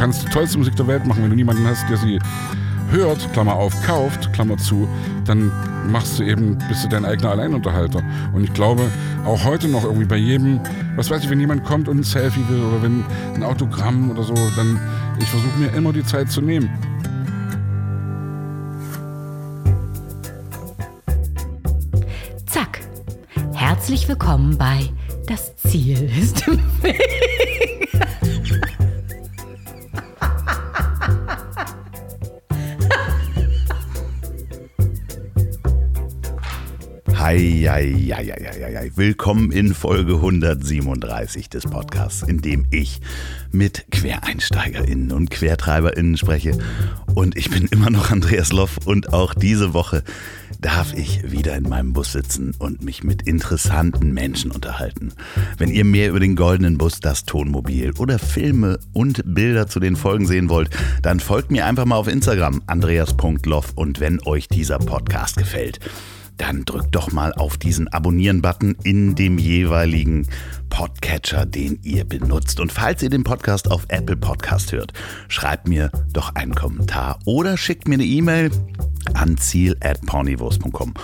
kannst die tollste Musik der Welt machen, wenn du niemanden hast, der sie hört, Klammer auf, kauft, Klammer zu, dann machst du eben, bist du dein eigener Alleinunterhalter. Und ich glaube, auch heute noch irgendwie bei jedem, was weiß ich, wenn jemand kommt und ein Selfie will oder wenn ein Autogramm oder so, dann, ich versuche mir immer die Zeit zu nehmen. Zack. Herzlich willkommen bei Das Ziel ist im Weg. Eieieiei. Willkommen in Folge 137 des Podcasts, in dem ich mit QuereinsteigerInnen und QuertreiberInnen spreche. Und ich bin immer noch Andreas Loff und auch diese Woche darf ich wieder in meinem Bus sitzen und mich mit interessanten Menschen unterhalten. Wenn ihr mehr über den Goldenen Bus, das Tonmobil oder Filme und Bilder zu den Folgen sehen wollt, dann folgt mir einfach mal auf Instagram andreas.loff und wenn euch dieser Podcast gefällt, dann drückt doch mal auf diesen Abonnieren-Button in dem jeweiligen Podcatcher, den ihr benutzt. Und falls ihr den Podcast auf Apple Podcast hört, schreibt mir doch einen Kommentar oder schickt mir eine E-Mail an ziel.pornivos.com.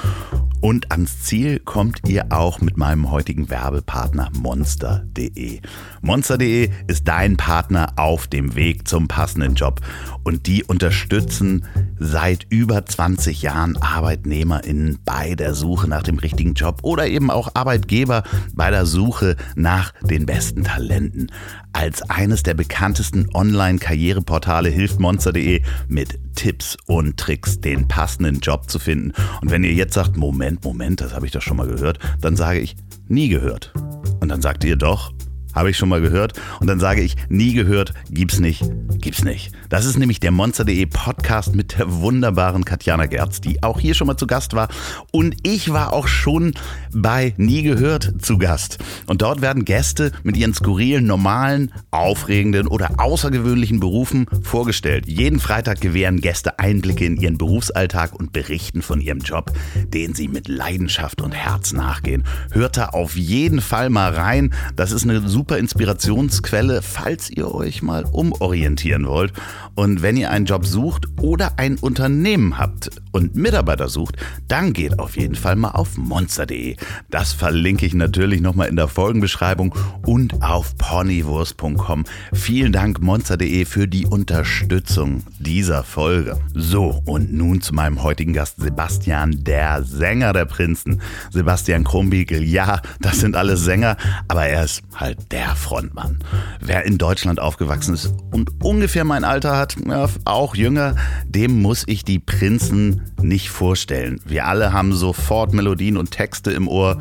Und ans Ziel kommt ihr auch mit meinem heutigen Werbepartner monster.de. Monster.de ist dein Partner auf dem Weg zum passenden Job und die unterstützen seit über 20 Jahren ArbeitnehmerInnen bei der Suche nach dem richtigen Job oder eben auch Arbeitgeber bei der Suche nach den besten Talenten. Als eines der bekanntesten Online-Karriereportale hilft Monster.de mit Tipps und Tricks, den passenden Job zu finden. Und wenn ihr jetzt sagt, Moment, Moment, das habe ich doch schon mal gehört, dann sage ich, nie gehört. Und dann sagt ihr doch, habe ich schon mal gehört. Und dann sage ich, nie gehört, gibt's nicht, gibt's nicht. Das ist nämlich der Monster.de Podcast mit der wunderbaren Katjana Gerz, die auch hier schon mal zu Gast war. Und ich war auch schon bei Nie gehört zu Gast. Und dort werden Gäste mit ihren skurrilen, normalen, aufregenden oder außergewöhnlichen Berufen vorgestellt. Jeden Freitag gewähren Gäste Einblicke in ihren Berufsalltag und berichten von ihrem Job, den sie mit Leidenschaft und Herz nachgehen. Hört da auf jeden Fall mal rein. Das ist eine super Inspirationsquelle, falls ihr euch mal umorientieren wollt. Und wenn ihr einen Job sucht oder ein Unternehmen habt und Mitarbeiter sucht, dann geht auf jeden Fall mal auf monster.de. Das verlinke ich natürlich nochmal in der Folgenbeschreibung und auf ponywurst.com. Vielen Dank monster.de für die Unterstützung dieser Folge. So, und nun zu meinem heutigen Gast Sebastian, der Sänger der Prinzen. Sebastian Krumbiegel, ja, das sind alle Sänger, aber er ist halt der Frontmann. Wer in Deutschland aufgewachsen ist und ungefähr mein Alter hat, ja, auch jünger, dem muss ich die Prinzen nicht vorstellen. Wir alle haben sofort Melodien und Texte im Ohr.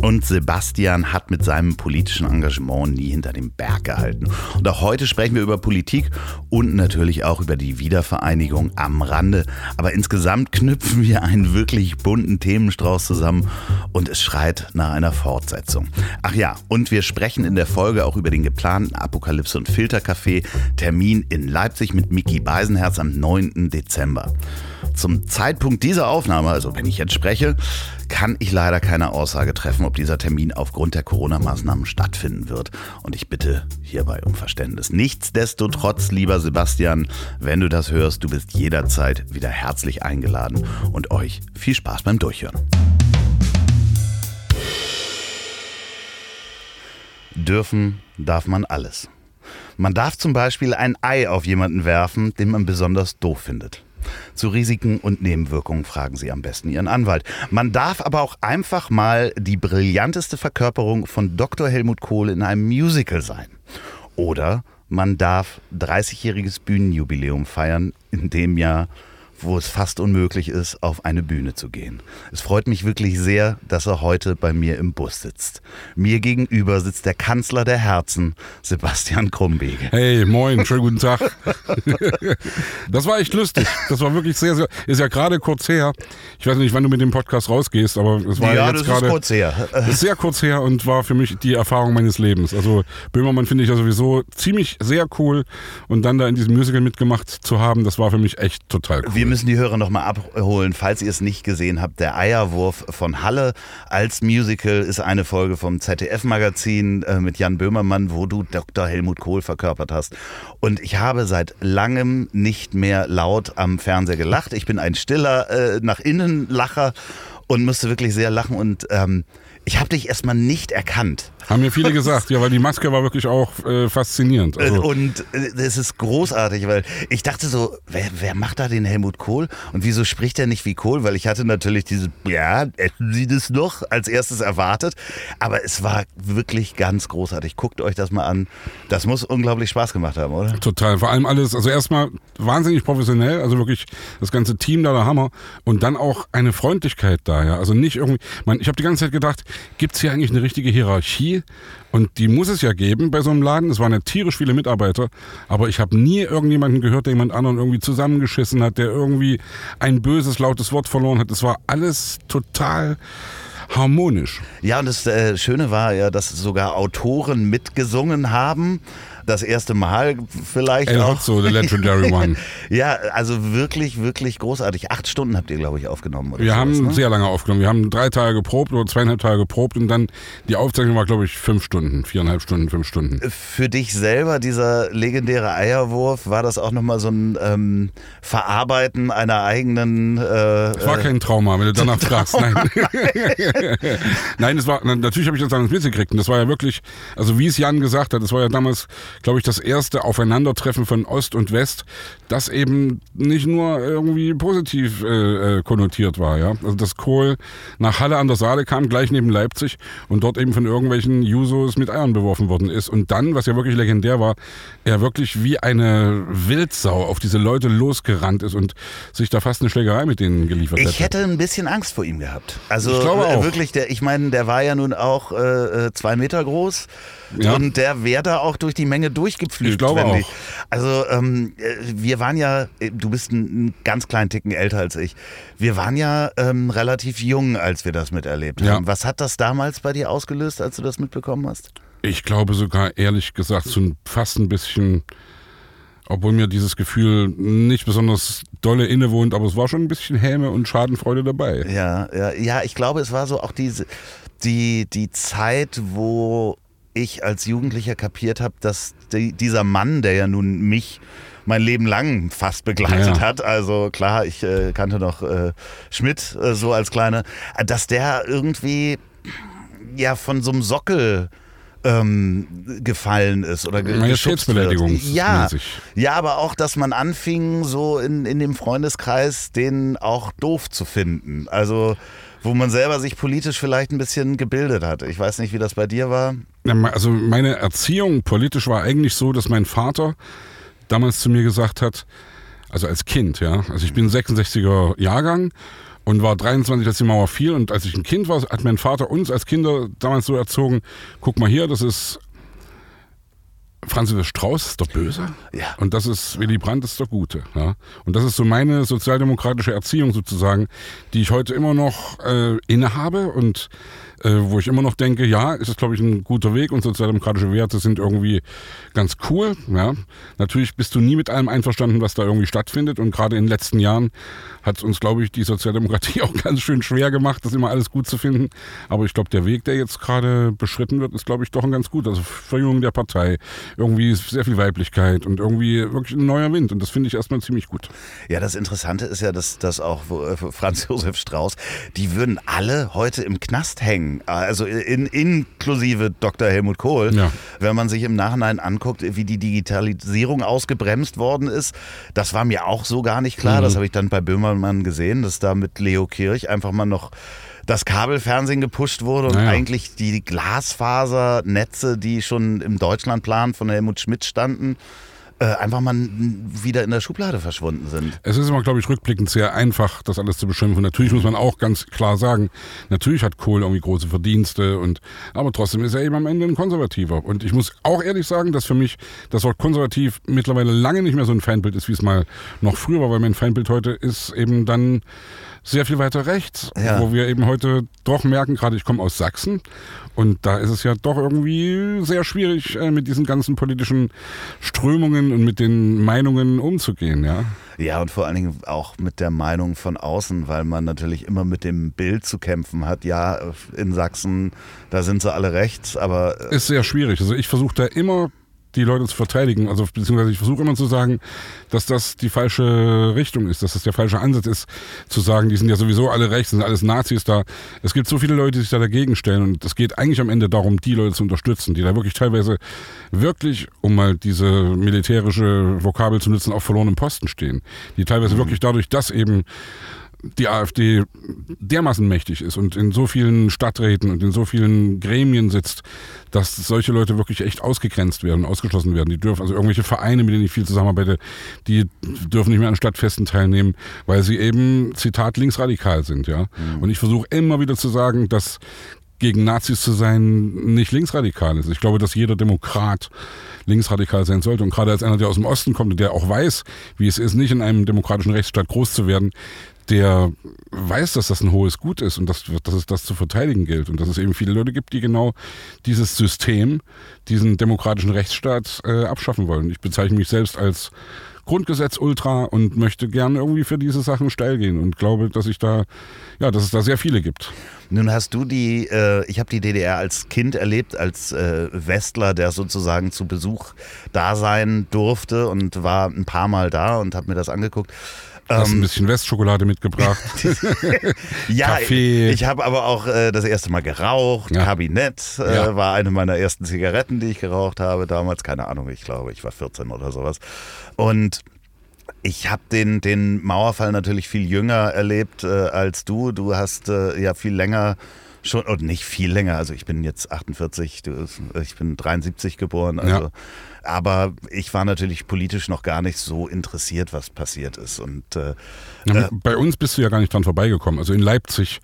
Und Sebastian hat mit seinem politischen Engagement nie hinter dem Berg gehalten. Und auch heute sprechen wir über Politik und natürlich auch über die Wiedervereinigung am Rande. Aber insgesamt knüpfen wir einen wirklich bunten Themenstrauß zusammen und es schreit nach einer Fortsetzung. Ach ja, und wir sprechen in der Folge auch über den geplanten Apokalypse und Filtercafé Termin in Leipzig mit Mickey Beisenherz am 9. Dezember. Zum Zeitpunkt dieser Aufnahme, also wenn ich jetzt spreche, kann ich leider keine Aussage treffen, ob dieser Termin aufgrund der Corona-Maßnahmen stattfinden wird. Und ich bitte hierbei um Verständnis. Nichtsdestotrotz, lieber Sebastian, wenn du das hörst, du bist jederzeit wieder herzlich eingeladen und euch viel Spaß beim Durchhören. Dürfen darf man alles. Man darf zum Beispiel ein Ei auf jemanden werfen, den man besonders doof findet. Zu Risiken und Nebenwirkungen fragen Sie am besten Ihren Anwalt. Man darf aber auch einfach mal die brillanteste Verkörperung von Dr. Helmut Kohl in einem Musical sein. Oder man darf 30-jähriges Bühnenjubiläum feiern, in dem Jahr wo es fast unmöglich ist, auf eine Bühne zu gehen. Es freut mich wirklich sehr, dass er heute bei mir im Bus sitzt. Mir gegenüber sitzt der Kanzler der Herzen, Sebastian Krumbege. Hey, moin, schönen guten Tag. das war echt lustig. Das war wirklich sehr, sehr, ist ja gerade kurz her. Ich weiß nicht, wann du mit dem Podcast rausgehst, aber es war ja, jetzt gerade. Ist kurz her. Ist sehr kurz her und war für mich die Erfahrung meines Lebens. Also Böhmermann finde ich ja sowieso ziemlich sehr cool und dann da in diesem Musical mitgemacht zu haben, das war für mich echt total cool. Wir müssen die Hörer nochmal abholen, falls ihr es nicht gesehen habt. Der Eierwurf von Halle als Musical ist eine Folge vom ZDF-Magazin äh, mit Jan Böhmermann, wo du Dr. Helmut Kohl verkörpert hast. Und ich habe seit langem nicht mehr laut am Fernseher gelacht. Ich bin ein stiller äh, nach innen Lacher und musste wirklich sehr lachen und ähm, ich habe dich erstmal nicht erkannt. Haben mir viele gesagt, ja, weil die Maske war wirklich auch äh, faszinierend. Also und es äh, ist großartig, weil ich dachte so, wer, wer macht da den Helmut Kohl und wieso spricht er nicht wie Kohl? Weil ich hatte natürlich diese, ja, hätten Sie das noch als erstes erwartet, aber es war wirklich ganz großartig. Guckt euch das mal an. Das muss unglaublich Spaß gemacht haben, oder? Total. Vor allem alles, also erstmal wahnsinnig professionell, also wirklich das ganze Team da der Hammer und dann auch eine Freundlichkeit da, ja. Also nicht irgendwie, man, ich habe die ganze Zeit gedacht, gibt es hier eigentlich eine richtige Hierarchie? Und die muss es ja geben bei so einem Laden. Es waren ja tierisch viele Mitarbeiter, aber ich habe nie irgendjemanden gehört, der jemand anderen irgendwie zusammengeschissen hat, der irgendwie ein böses, lautes Wort verloren hat. Es war alles total harmonisch. Ja, und das äh, Schöne war ja, dass sogar Autoren mitgesungen haben das erste Mal vielleicht El auch. Hotzo, The Legendary One. ja, also wirklich, wirklich großartig. Acht Stunden habt ihr, glaube ich, aufgenommen. wir sowas, haben ne? sehr lange aufgenommen. Wir haben drei Tage geprobt oder zweieinhalb Tage geprobt und dann die Aufzeichnung war, glaube ich, fünf Stunden, viereinhalb Stunden, fünf Stunden. Für dich selber, dieser legendäre Eierwurf, war das auch nochmal so ein ähm, Verarbeiten einer eigenen. Äh, es war kein Trauma, wenn du danach fragst. Nein. Nein, es war, natürlich habe ich das damals mitgekriegt und das war ja wirklich, also wie es Jan gesagt hat, das war ja damals glaube ich, das erste Aufeinandertreffen von Ost und West, das eben nicht nur irgendwie positiv äh, äh, konnotiert war. Ja? Also dass Kohl nach Halle an der Saale kam, gleich neben Leipzig und dort eben von irgendwelchen Jusos mit Eiern beworfen worden ist. Und dann, was ja wirklich legendär war, er wirklich wie eine Wildsau auf diese Leute losgerannt ist und sich da fast eine Schlägerei mit denen geliefert hätte. Ich hätte ein bisschen Angst vor ihm gehabt. Also ich glaube auch. wirklich, der, ich meine, der war ja nun auch äh, äh zwei Meter groß ja. und der wäre da auch durch die Menge durchgepflügt. Ich glaube auch. Ich, also ähm, äh, wir waren ja, äh, du bist einen ganz kleinen Ticken älter als ich. Wir waren ja ähm, relativ jung, als wir das miterlebt haben. Ja. Was hat das damals bei dir ausgelöst, als du das mitbekommen hast? Ich glaube sogar, ehrlich gesagt, so fast ein bisschen, obwohl mir dieses Gefühl nicht besonders dolle innewohnt, aber es war schon ein bisschen Häme und Schadenfreude dabei. Ja, ja, ja, ich glaube, es war so auch diese, die, die Zeit, wo ich als Jugendlicher kapiert habe, dass die, dieser Mann, der ja nun mich mein Leben lang fast begleitet ja. hat. Also klar, ich äh, kannte noch äh, Schmidt äh, so als kleine, dass der irgendwie ja von so einem Sockel ähm, gefallen ist oder ge Majestätsbeleidigung. Ja, ja, aber auch, dass man anfing, so in, in dem Freundeskreis den auch doof zu finden. Also wo man selber sich politisch vielleicht ein bisschen gebildet hat. Ich weiß nicht, wie das bei dir war. Also meine Erziehung politisch war eigentlich so, dass mein Vater damals zu mir gesagt hat, also als Kind, ja, also ich bin 66er Jahrgang und war 23, als die Mauer fiel und als ich ein Kind war, hat mein Vater uns als Kinder damals so erzogen, guck mal hier, das ist Franz Josef Strauß ist der Böse ja. und das ist Willy Brandt ist der Gute. Ja? Und das ist so meine sozialdemokratische Erziehung sozusagen, die ich heute immer noch äh, innehabe und äh, wo ich immer noch denke, ja, ist es glaube ich ein guter Weg und sozialdemokratische Werte sind irgendwie ganz cool. Ja? Natürlich bist du nie mit allem einverstanden, was da irgendwie stattfindet und gerade in den letzten Jahren hat es uns glaube ich die Sozialdemokratie auch ganz schön schwer gemacht, das immer alles gut zu finden. Aber ich glaube, der Weg, der jetzt gerade beschritten wird, ist glaube ich doch ein ganz gut. Also Verjüngung der Partei, irgendwie sehr viel Weiblichkeit und irgendwie wirklich ein neuer Wind und das finde ich erstmal ziemlich gut. Ja, das Interessante ist ja, dass, dass auch äh, Franz Josef Strauß, die würden alle heute im Knast hängen also in, inklusive Dr. Helmut Kohl, ja. wenn man sich im Nachhinein anguckt, wie die Digitalisierung ausgebremst worden ist. Das war mir auch so gar nicht klar. Mhm. Das habe ich dann bei Böhmermann gesehen, dass da mit Leo Kirch einfach mal noch das Kabelfernsehen gepusht wurde und naja. eigentlich die Glasfasernetze, die schon im Deutschlandplan von Helmut Schmidt standen, äh, einfach mal wieder in der Schublade verschwunden sind. Es ist immer, glaube ich, rückblickend sehr einfach, das alles zu beschimpfen. Natürlich muss man auch ganz klar sagen, natürlich hat Kohl irgendwie große Verdienste und aber trotzdem ist er eben am Ende ein Konservativer. Und ich muss auch ehrlich sagen, dass für mich das Wort konservativ mittlerweile lange nicht mehr so ein Feindbild ist, wie es mal noch früher war, weil mein Feindbild heute ist eben dann sehr viel weiter rechts, ja. wo wir eben heute doch merken, gerade ich komme aus Sachsen und da ist es ja doch irgendwie sehr schwierig äh, mit diesen ganzen politischen Strömungen und mit den Meinungen umzugehen, ja. Ja, und vor allen Dingen auch mit der Meinung von außen, weil man natürlich immer mit dem Bild zu kämpfen hat. Ja, in Sachsen, da sind sie alle rechts, aber. Äh, ist sehr schwierig. Also ich versuche da immer die Leute zu verteidigen. Also beziehungsweise ich versuche immer zu sagen, dass das die falsche Richtung ist, dass das der falsche Ansatz ist, zu sagen, die sind ja sowieso alle rechts, sind alles Nazis da. Es gibt so viele Leute, die sich da dagegen stellen und es geht eigentlich am Ende darum, die Leute zu unterstützen, die da wirklich teilweise wirklich, um mal diese militärische Vokabel zu nutzen, auf verlorenem Posten stehen. Die teilweise mhm. wirklich dadurch, dass eben die AfD dermaßen mächtig ist und in so vielen Stadträten und in so vielen Gremien sitzt, dass solche Leute wirklich echt ausgegrenzt werden, ausgeschlossen werden. Die dürfen, also irgendwelche Vereine, mit denen ich viel zusammenarbeite, die dürfen nicht mehr an Stadtfesten teilnehmen, weil sie eben, Zitat, linksradikal sind, ja. Mhm. Und ich versuche immer wieder zu sagen, dass gegen Nazis zu sein nicht linksradikal ist. Ich glaube, dass jeder Demokrat linksradikal sein sollte. Und gerade als einer, der aus dem Osten kommt und der auch weiß, wie es ist, nicht in einem demokratischen Rechtsstaat groß zu werden, der weiß, dass das ein hohes Gut ist und dass, dass es das zu verteidigen gilt und dass es eben viele Leute gibt, die genau dieses System, diesen demokratischen Rechtsstaat äh, abschaffen wollen. Ich bezeichne mich selbst als Grundgesetz-Ultra und möchte gerne irgendwie für diese Sachen steil gehen und glaube, dass ich da, ja, dass es da sehr viele gibt. Nun hast du die, äh, ich habe die DDR als Kind erlebt, als äh, Westler, der sozusagen zu Besuch da sein durfte und war ein paar Mal da und habe mir das angeguckt. Hast ähm, ein bisschen Westschokolade mitgebracht. ja, Kaffee. ich habe aber auch äh, das erste Mal geraucht. Ja. Kabinett äh, ja. war eine meiner ersten Zigaretten, die ich geraucht habe damals. Keine Ahnung, ich glaube, ich war 14 oder sowas. Und ich habe den, den Mauerfall natürlich viel jünger erlebt äh, als du. Du hast äh, ja viel länger schon, und nicht viel länger, also ich bin jetzt 48, du, ich bin 73 geboren, also ja. Aber ich war natürlich politisch noch gar nicht so interessiert, was passiert ist. Und äh, ja, äh, bei uns bist du ja gar nicht dran vorbeigekommen. Also in Leipzig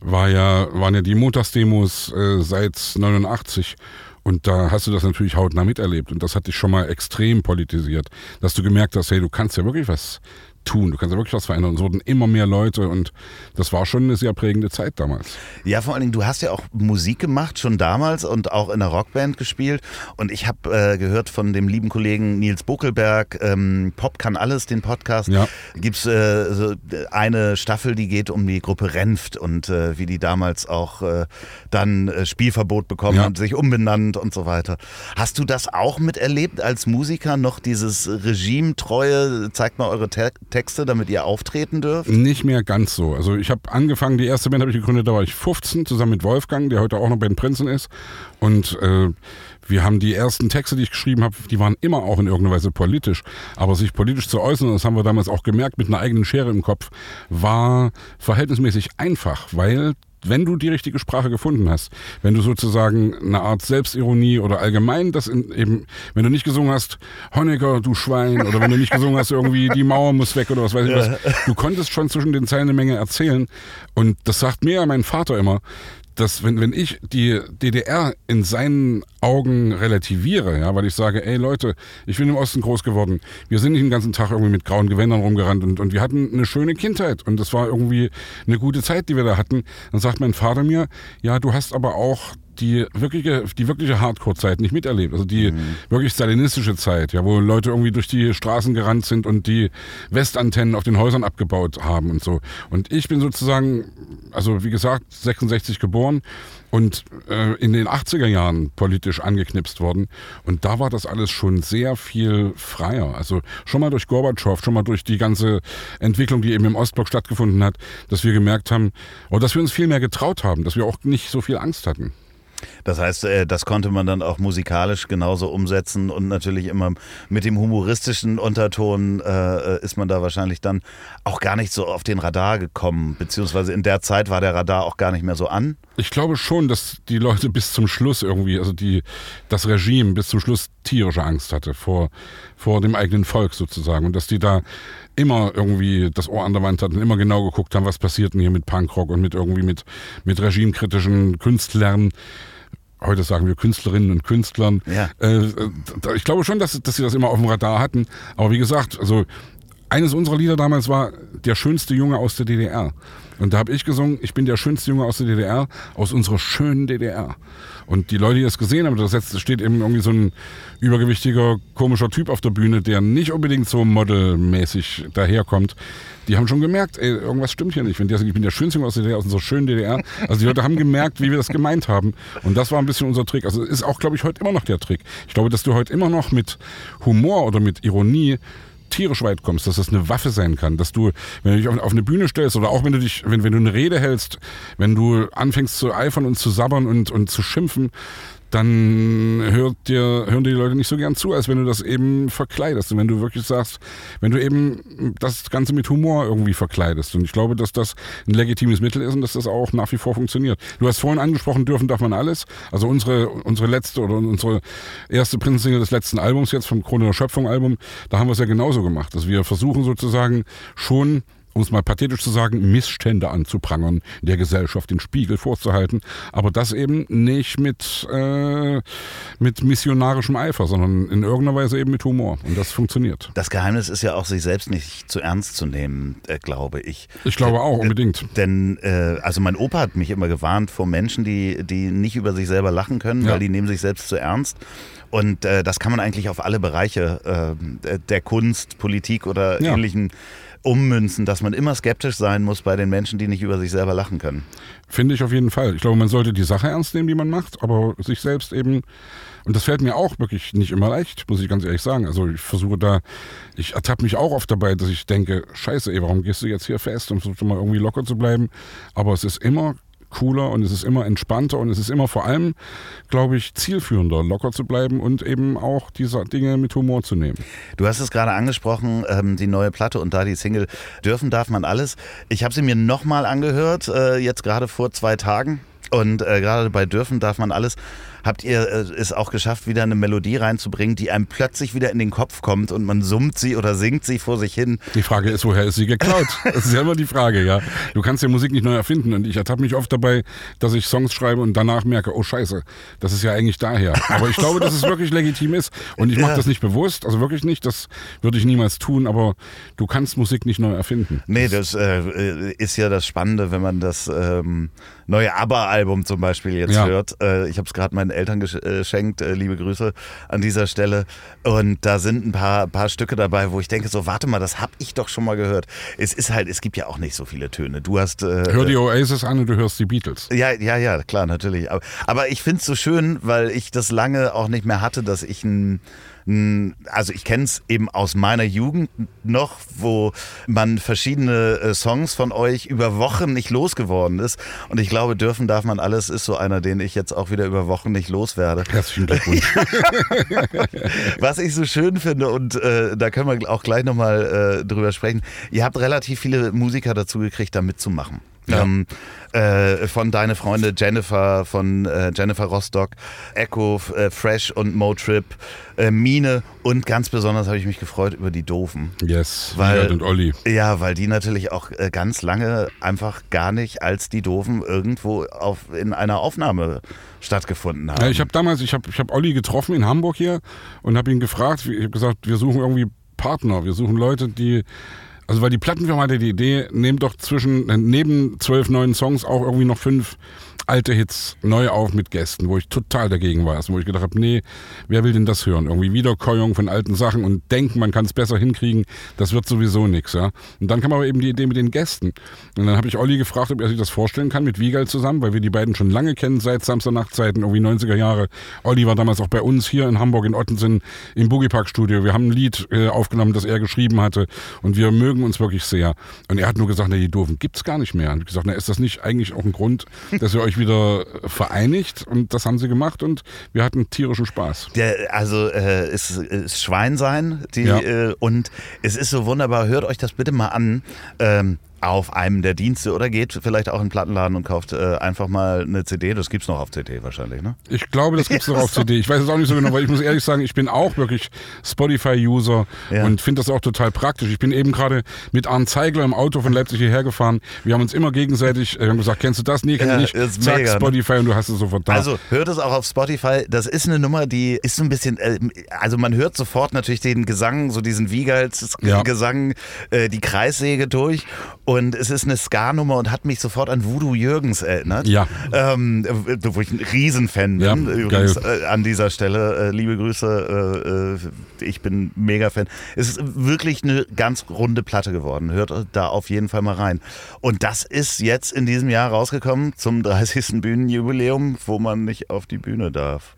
war ja, waren ja die Montagsdemos äh, seit 89 und da hast du das natürlich hautnah miterlebt und das hat dich schon mal extrem politisiert, dass du gemerkt hast, hey, du kannst ja wirklich was tun. Du kannst ja wirklich was verändern. Und es wurden immer mehr Leute und das war schon eine sehr prägende Zeit damals. Ja, vor allen Dingen, du hast ja auch Musik gemacht, schon damals und auch in der Rockband gespielt. Und ich habe äh, gehört von dem lieben Kollegen Nils Buckelberg, ähm, Pop kann alles, den Podcast. Ja. Gibt es äh, so eine Staffel, die geht um die Gruppe Renft und äh, wie die damals auch äh, dann äh, Spielverbot bekommen ja. und sich umbenannt und so weiter. Hast du das auch miterlebt als Musiker? Noch dieses Regimetreue? Zeigt mal eure Te Texte, damit ihr auftreten dürft? Nicht mehr ganz so. Also ich habe angefangen, die erste Band habe ich gegründet, da war ich 15, zusammen mit Wolfgang, der heute auch noch bei den Prinzen ist. Und äh, wir haben die ersten Texte, die ich geschrieben habe, die waren immer auch in irgendeiner Weise politisch. Aber sich politisch zu äußern, das haben wir damals auch gemerkt, mit einer eigenen Schere im Kopf, war verhältnismäßig einfach, weil wenn du die richtige Sprache gefunden hast, wenn du sozusagen eine Art Selbstironie oder allgemein das in, eben, wenn du nicht gesungen hast, Honecker, du Schwein, oder wenn du nicht gesungen hast, irgendwie die Mauer muss weg oder was weiß ich was, du konntest schon zwischen den Zeilen eine Menge erzählen. Und das sagt mir ja mein Vater immer, dass wenn, wenn ich die DDR in seinen Augen relativiere, ja, weil ich sage, ey Leute, ich bin im Osten groß geworden, wir sind nicht den ganzen Tag irgendwie mit grauen Gewändern rumgerannt und, und wir hatten eine schöne Kindheit und das war irgendwie eine gute Zeit, die wir da hatten, dann sagt mein Vater mir, ja, du hast aber auch die wirkliche, die wirkliche Hardcore-Zeit nicht miterlebt. Also die mhm. wirklich stalinistische Zeit, ja, wo Leute irgendwie durch die Straßen gerannt sind und die Westantennen auf den Häusern abgebaut haben und so. Und ich bin sozusagen, also wie gesagt, 66 geboren und äh, in den 80er Jahren politisch angeknipst worden. Und da war das alles schon sehr viel freier. Also schon mal durch Gorbatschow, schon mal durch die ganze Entwicklung, die eben im Ostblock stattgefunden hat, dass wir gemerkt haben, oder dass wir uns viel mehr getraut haben, dass wir auch nicht so viel Angst hatten. Das heißt, äh, das konnte man dann auch musikalisch genauso umsetzen und natürlich immer mit dem humoristischen Unterton äh, ist man da wahrscheinlich dann auch gar nicht so auf den Radar gekommen, beziehungsweise in der Zeit war der Radar auch gar nicht mehr so an. Ich glaube schon, dass die Leute bis zum Schluss irgendwie, also die, das Regime bis zum Schluss tierische Angst hatte vor, vor dem eigenen Volk sozusagen und dass die da immer irgendwie das Ohr an der Wand hatten, immer genau geguckt haben, was passiert denn hier mit Punkrock und mit irgendwie mit, mit regimekritischen Künstlern. Heute sagen wir Künstlerinnen und Künstlern. Ja. Äh, ich glaube schon, dass, dass sie das immer auf dem Radar hatten. Aber wie gesagt, also eines unserer Lieder damals war Der schönste Junge aus der DDR. Und da habe ich gesungen, ich bin der schönste Junge aus der DDR, aus unserer schönen DDR. Und die Leute, die das gesehen haben, das steht eben irgendwie so ein übergewichtiger, komischer Typ auf der Bühne, der nicht unbedingt so modelmäßig daherkommt. Die haben schon gemerkt, ey, irgendwas stimmt hier nicht. Wenn der sagt, ich bin der schönste Junge aus der DDR, aus unserer schönen DDR. Also die Leute haben gemerkt, wie wir das gemeint haben. Und das war ein bisschen unser Trick. Also ist auch, glaube ich, heute immer noch der Trick. Ich glaube, dass du heute immer noch mit Humor oder mit Ironie tierisch weit kommst, dass das eine Waffe sein kann, dass du, wenn du dich auf, auf, eine Bühne stellst oder auch wenn du dich, wenn, wenn du eine Rede hältst, wenn du anfängst zu eifern und zu sabbern und, und zu schimpfen, dann hört dir, hören dir die Leute nicht so gern zu, als wenn du das eben verkleidest. Und wenn du wirklich sagst, wenn du eben das Ganze mit Humor irgendwie verkleidest. Und ich glaube, dass das ein legitimes Mittel ist und dass das auch nach wie vor funktioniert. Du hast vorhin angesprochen, dürfen darf man alles. Also unsere, unsere letzte oder unsere erste Prinzsingle des letzten Albums jetzt vom Krone der Schöpfung Album, da haben wir es ja genauso gemacht, dass wir versuchen sozusagen schon um es mal pathetisch zu sagen, Missstände anzuprangern, der Gesellschaft den Spiegel vorzuhalten, aber das eben nicht mit, äh, mit missionarischem Eifer, sondern in irgendeiner Weise eben mit Humor. Und das funktioniert. Das Geheimnis ist ja auch, sich selbst nicht zu ernst zu nehmen, äh, glaube ich. Ich glaube auch, unbedingt. Denn, äh, also mein Opa hat mich immer gewarnt vor Menschen, die, die nicht über sich selber lachen können, ja. weil die nehmen sich selbst zu ernst. Und äh, das kann man eigentlich auf alle Bereiche äh, der Kunst, Politik oder ja. ähnlichen ummünzen, dass man immer skeptisch sein muss bei den Menschen, die nicht über sich selber lachen können. Finde ich auf jeden Fall. Ich glaube, man sollte die Sache ernst nehmen, die man macht, aber sich selbst eben, und das fällt mir auch wirklich nicht immer leicht, muss ich ganz ehrlich sagen. Also ich versuche da, ich ertappe mich auch oft dabei, dass ich denke, scheiße, ey, warum gehst du jetzt hier fest und versuchst mal irgendwie locker zu bleiben? Aber es ist immer cooler und es ist immer entspannter und es ist immer vor allem, glaube ich, zielführender, locker zu bleiben und eben auch diese Dinge mit Humor zu nehmen. Du hast es gerade angesprochen, ähm, die neue Platte und da die Single Dürfen darf man alles. Ich habe sie mir nochmal angehört, äh, jetzt gerade vor zwei Tagen. Und äh, gerade bei Dürfen darf man alles habt ihr äh, es auch geschafft, wieder eine Melodie reinzubringen, die einem plötzlich wieder in den Kopf kommt und man summt sie oder singt sie vor sich hin. Die Frage ist, woher ist sie geklaut? Das ist ja immer die Frage, ja. Du kannst ja Musik nicht neu erfinden und ich ertappe mich oft dabei, dass ich Songs schreibe und danach merke, oh scheiße, das ist ja eigentlich daher. Aber ich glaube, dass es wirklich legitim ist und ich mache ja. das nicht bewusst, also wirklich nicht, das würde ich niemals tun, aber du kannst Musik nicht neu erfinden. Nee, das äh, ist ja das Spannende, wenn man das ähm, neue ABBA-Album zum Beispiel jetzt ja. hört. Äh, ich habe es gerade meinen Eltern geschenkt. Äh, liebe Grüße an dieser Stelle. Und da sind ein paar, paar Stücke dabei, wo ich denke, so, warte mal, das habe ich doch schon mal gehört. Es ist halt, es gibt ja auch nicht so viele Töne. Du hast. Äh, Hör die Oasis an und du hörst die Beatles. Ja, ja, ja, klar, natürlich. Aber, aber ich finde es so schön, weil ich das lange auch nicht mehr hatte, dass ich ein also ich kenne es eben aus meiner Jugend noch, wo man verschiedene äh, Songs von euch über Wochen nicht losgeworden ist. Und ich glaube, dürfen darf man alles ist so einer, den ich jetzt auch wieder über Wochen nicht loswerde. Herzlichen Glückwunsch. Was ich so schön finde, und äh, da können wir auch gleich nochmal äh, drüber sprechen, ihr habt relativ viele Musiker dazu gekriegt, da mitzumachen. Ja. Ähm, äh, von deine Freunde Jennifer, von äh, Jennifer Rostock, Echo, äh, Fresh und Motrip, äh, Mine und ganz besonders habe ich mich gefreut über die Doofen. Yes, weil, und Olli. Ja, weil die natürlich auch äh, ganz lange einfach gar nicht als die Doofen irgendwo auf, in einer Aufnahme stattgefunden haben. Ja, ich habe damals, ich habe ich hab Olli getroffen in Hamburg hier und habe ihn gefragt, ich habe gesagt, wir suchen irgendwie Partner, wir suchen Leute, die also weil die Plattenfirma hatte die Idee, nehmt doch zwischen, neben zwölf neuen Songs auch irgendwie noch fünf alte Hits neu auf mit Gästen, wo ich total dagegen war. Wo ich gedacht habe, nee, wer will denn das hören? Irgendwie Wiederkäuung von alten Sachen und denken, man kann es besser hinkriegen, das wird sowieso nichts. Ja? Und dann kam aber eben die Idee mit den Gästen. Und dann habe ich Olli gefragt, ob er sich das vorstellen kann mit Wiegal zusammen, weil wir die beiden schon lange kennen, seit Samstagnachtzeiten, irgendwie 90er Jahre. Olli war damals auch bei uns hier in Hamburg in Ottensen im Boogie Park Studio. Wir haben ein Lied äh, aufgenommen, das er geschrieben hatte und wir mögen uns wirklich sehr. Und er hat nur gesagt, na, die Doofen gibt's gar nicht mehr. Und ich gesagt, na, ist das nicht eigentlich auch ein Grund, dass ihr euch sich wieder vereinigt und das haben sie gemacht und wir hatten tierischen Spaß. Der, also äh, es ist Schwein sein die, ja. äh, und es ist so wunderbar, hört euch das bitte mal an. Ähm, auf einem der Dienste oder geht vielleicht auch in den Plattenladen und kauft äh, einfach mal eine CD. Das gibt's noch auf CD wahrscheinlich, ne? Ich glaube, das gibt's noch auf CD. Ich weiß es auch nicht so genau, weil ich muss ehrlich sagen, ich bin auch wirklich Spotify-User Ja. und finde das auch total praktisch. Ich bin eben gerade mit Arndt Zeigler im Auto von Leipzig hierher gefahren. Wir haben uns immer gegenseitig äh, gesagt, kennst du das? Nee, kenn Ja, ich nicht. ist Zack, mega, ne? Spotify und du hast es sofort da. Also hört es auch auf Spotify. Das ist eine Nummer, die ist so ein bisschen, äh, also man hört sofort natürlich den Gesang, so diesen Wiegals Ja. Äh, die Kreissäge durch. Und es ist eine Ska-Nummer und hat mich sofort an Voodoo Jürgens erinnert. Ja. Ähm, äh, wo ich ein Riesenfan bin. Ja, Übrigens geil. äh, an dieser Stelle. Äh, liebe Grüße. Äh, äh, ich bin mega Fan. Es ist wirklich eine ganz runde Platte geworden. Hört da auf jeden Fall mal rein. Und das ist jetzt in diesem Jahr rausgekommen zum 30. Bühnenjubiläum, wo man nicht auf die Bühne darf.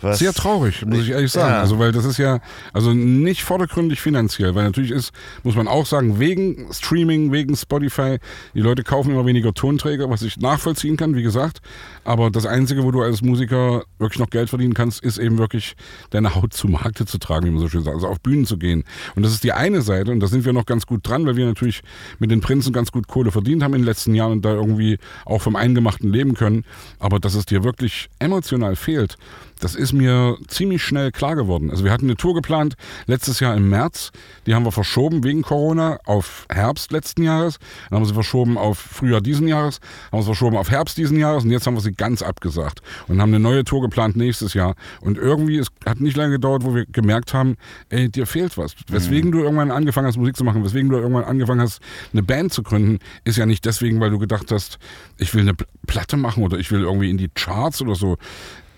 Was? Sehr traurig, muss ich ehrlich sagen. Ja. Also, weil das ist ja, also nicht vordergründig finanziell, weil natürlich ist, muss man auch sagen, wegen Streaming, wegen Spotify, die Leute kaufen immer weniger Tonträger, was ich nachvollziehen kann, wie gesagt. Aber das Einzige, wo du als Musiker wirklich noch Geld verdienen kannst, ist eben wirklich deine Haut zu Markte zu tragen, wie man so schön sagt, also auf Bühnen zu gehen. Und das ist die eine Seite und da sind wir noch ganz gut dran, weil wir natürlich mit den Prinzen ganz gut Kohle verdient haben in den letzten Jahren und da irgendwie auch vom Eingemachten leben können. Aber dass es dir wirklich emotional fehlt, das ist mir ziemlich schnell klar geworden. Also wir hatten eine Tour geplant letztes Jahr im März. Die haben wir verschoben wegen Corona auf Herbst letzten Jahres. Dann haben wir sie verschoben auf Frühjahr diesen Jahres. Haben wir sie verschoben auf Herbst diesen Jahres. Und jetzt haben wir sie ganz abgesagt. Und haben eine neue Tour geplant nächstes Jahr. Und irgendwie, es hat nicht lange gedauert, wo wir gemerkt haben, ey, dir fehlt was. Weswegen du irgendwann angefangen hast, Musik zu machen, weswegen du irgendwann angefangen hast, eine Band zu gründen, ist ja nicht deswegen, weil du gedacht hast, ich will eine Pl- Platte machen oder ich will irgendwie in die Charts oder so.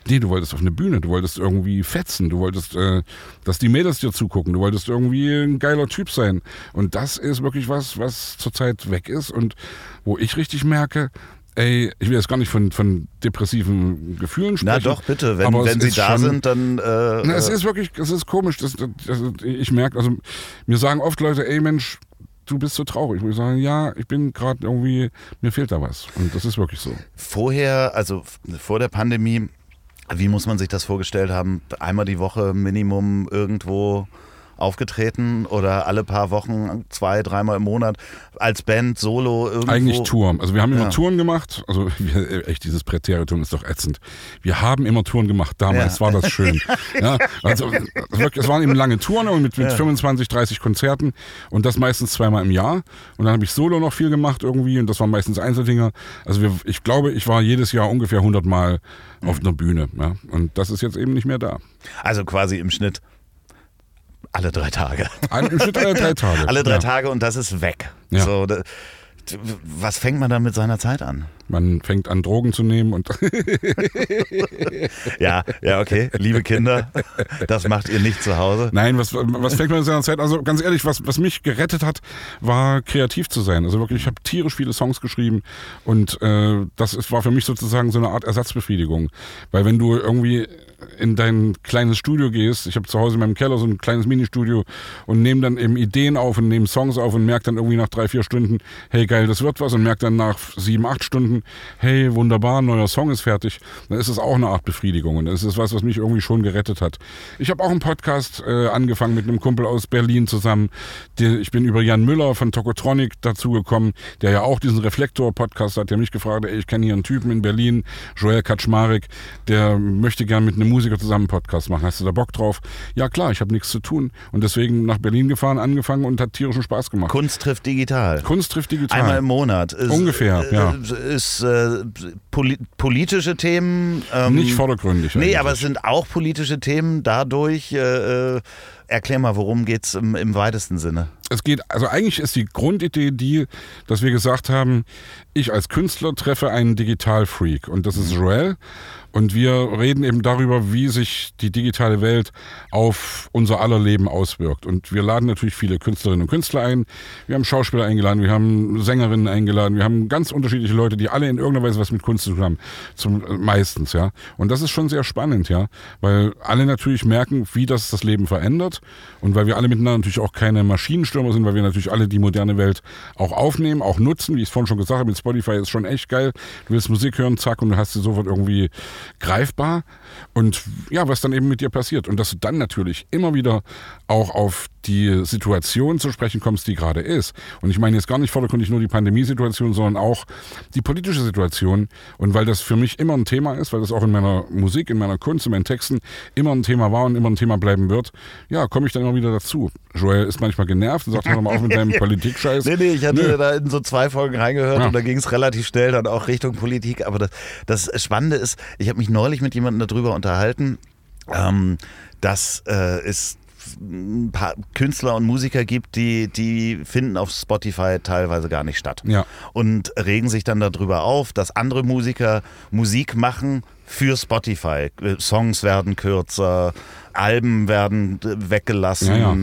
Nee, du wolltest auf eine Bühne, du wolltest irgendwie fetzen, du wolltest, äh, dass die Mädels dir zugucken, du wolltest irgendwie ein geiler Typ sein. Und das ist wirklich was, was zurzeit weg ist und wo ich richtig merke, ey, ich will jetzt gar nicht von, von depressiven Gefühlen sprechen. Na doch, bitte. Wenn, wenn sie da schon- sind, dann. Äh, na, es äh, ist wirklich, es ist komisch. Das, das, das, ich merke, also mir sagen oft Leute, ey Mensch, du bist so traurig. Wo ich sage, ja, ich bin gerade irgendwie, mir fehlt da was. Und das ist wirklich so. vorher, also vor der Pandemie, wie muss man sich das vorgestellt haben? Einmal die Woche Minimum irgendwo aufgetreten oder alle paar Wochen, zwei, dreimal im Monat als Band, Solo irgendwo? Eigentlich Touren. Also wir haben immer Ja. Touren gemacht. Also wir, echt, dieses Präteritum ist doch ätzend. Wir haben immer Touren gemacht. Damals Ja. war das schön. ja, also wirklich, es waren eben lange Touren mit, mit Ja. 25, 30 Konzerten und das meistens zweimal im Jahr. Und dann habe ich Solo noch viel gemacht irgendwie und das waren meistens Einzeldinger. Also wir, ich glaube, ich war jedes Jahr ungefähr 100 Mal auf Mhm. einer Bühne. Ja. Und das ist jetzt eben nicht mehr da. Also quasi im Schnitt alle drei Tage. Ein, alle drei Tage. Alle drei ja. Tage und das ist weg. Ja. So, da, was fängt man dann mit seiner Zeit an? Man fängt an, Drogen zu nehmen und Ja, ja, okay. Liebe Kinder, das macht ihr nicht zu Hause. Nein, was, was fängt man in seiner Zeit? Also ganz ehrlich, was, was mich gerettet hat, war kreativ zu sein. Also wirklich, ich habe tierisch viele Songs geschrieben und äh, das ist, war für mich sozusagen so eine Art Ersatzbefriedigung. Weil wenn du irgendwie in dein kleines Studio gehst, ich habe zu Hause in meinem Keller so ein kleines Ministudio und nehme dann eben Ideen auf und nehme Songs auf und merke dann irgendwie nach drei, vier Stunden, hey geil, das wird was und merke dann nach sieben, acht Stunden, hey wunderbar, neuer Song ist fertig, dann ist es auch eine Art Befriedigung und das ist was, was mich irgendwie schon gerettet hat. Ich habe auch einen Podcast äh, angefangen mit einem Kumpel aus Berlin zusammen. Ich bin über Jan Müller von Tokotronic dazugekommen, der ja auch diesen Reflektor-Podcast hat, der mich gefragt hat, ey, ich kenne hier einen Typen in Berlin, Joel Kaczmarek, der möchte gern mit einem Musiker zusammen Podcast machen. Hast du da Bock drauf? Ja klar, ich habe nichts zu tun und deswegen nach Berlin gefahren, angefangen und hat tierischen Spaß gemacht. Kunst trifft digital. Kunst trifft digital. Einmal im Monat. Ist, Ungefähr, äh, ja. Ist äh, poli politische Themen. Ähm, Nicht vordergründig. Nee, eigentlich. aber es sind auch politische Themen dadurch. Äh, äh, erklär mal, worum geht's im, im weitesten Sinne? es geht, also eigentlich ist die Grundidee die, dass wir gesagt haben, ich als Künstler treffe einen Digitalfreak und das ist Joel. Und wir reden eben darüber, wie sich die digitale Welt auf unser aller Leben auswirkt. Und wir laden natürlich viele Künstlerinnen und Künstler ein. Wir haben Schauspieler eingeladen, wir haben Sängerinnen eingeladen, wir haben ganz unterschiedliche Leute, die alle in irgendeiner Weise was mit Kunst zu tun haben. Zum, äh, meistens, ja. Und das ist schon sehr spannend, ja. Weil alle natürlich merken, wie das das Leben verändert. Und weil wir alle miteinander natürlich auch keine Maschinenstürmer sind, weil wir natürlich alle die moderne Welt auch aufnehmen, auch nutzen. Wie ich es vorhin schon gesagt habe, mit Spotify ist schon echt geil. Du willst Musik hören, zack, und du hast sie sofort irgendwie greifbar. Und ja, was dann eben mit dir passiert. Und dass du dann natürlich immer wieder auch auf die Situation zu sprechen kommst, die gerade ist. Und ich meine jetzt gar nicht vordergründig nur die Pandemiesituation, sondern auch die politische Situation. Und weil das für mich immer ein Thema ist, weil das auch in meiner Musik, in meiner Kunst, in meinen Texten immer ein Thema war und immer ein Thema bleiben wird, ja, komme ich dann immer wieder dazu. Joel ist manchmal genervt und sagt, hör mal auf mit deinem Politikscheiß. Nee, nee, ich hatte Nö. da in so zwei Folgen reingehört ja. und da ging es relativ schnell dann auch Richtung Politik. Aber das, das Spannende ist, ich habe mich neulich mit jemandem darüber unterhalten, ähm, dass äh, es ein paar Künstler und Musiker gibt, die, die finden auf Spotify teilweise gar nicht statt. Ja. Und regen sich dann darüber auf, dass andere Musiker Musik machen für Spotify. Songs werden kürzer, Alben werden weggelassen. Ja, ja.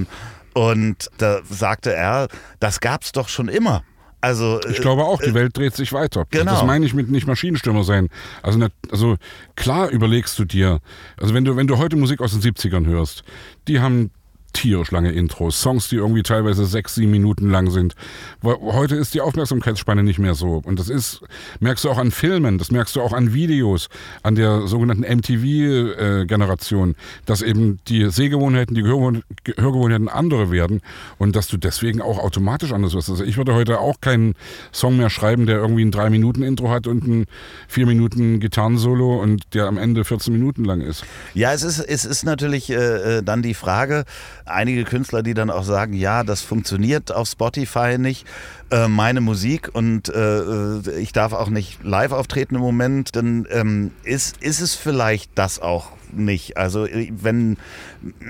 Und da sagte er, das gab es doch schon immer. Also, ich glaube auch, die äh, Welt dreht sich weiter. Genau. Das meine ich mit nicht Maschinenstürmer sein. Also, nicht, also klar überlegst du dir, also wenn du, wenn du heute Musik aus den 70ern hörst, die haben tierisch lange Intros, Songs, die irgendwie teilweise sechs, sieben Minuten lang sind. Heute ist die Aufmerksamkeitsspanne nicht mehr so. Und das ist, merkst du auch an Filmen, das merkst du auch an Videos, an der sogenannten MTV-Generation, dass eben die Sehgewohnheiten, die Hörgewohnheiten andere werden und dass du deswegen auch automatisch anders wirst. Also ich würde heute auch keinen Song mehr schreiben, der irgendwie ein drei Minuten Intro hat und ein vier Minuten Gitarrensolo und der am Ende 14 Minuten lang ist. Ja, es ist, es ist natürlich äh, äh dann die Frage, einige Künstler, die dann auch sagen, ja, das funktioniert auf Spotify nicht, äh, meine Musik und äh, äh, ich darf auch nicht live auftreten im Moment, dann ähm, ist, ist es vielleicht das auch nicht. Also äh, wenn,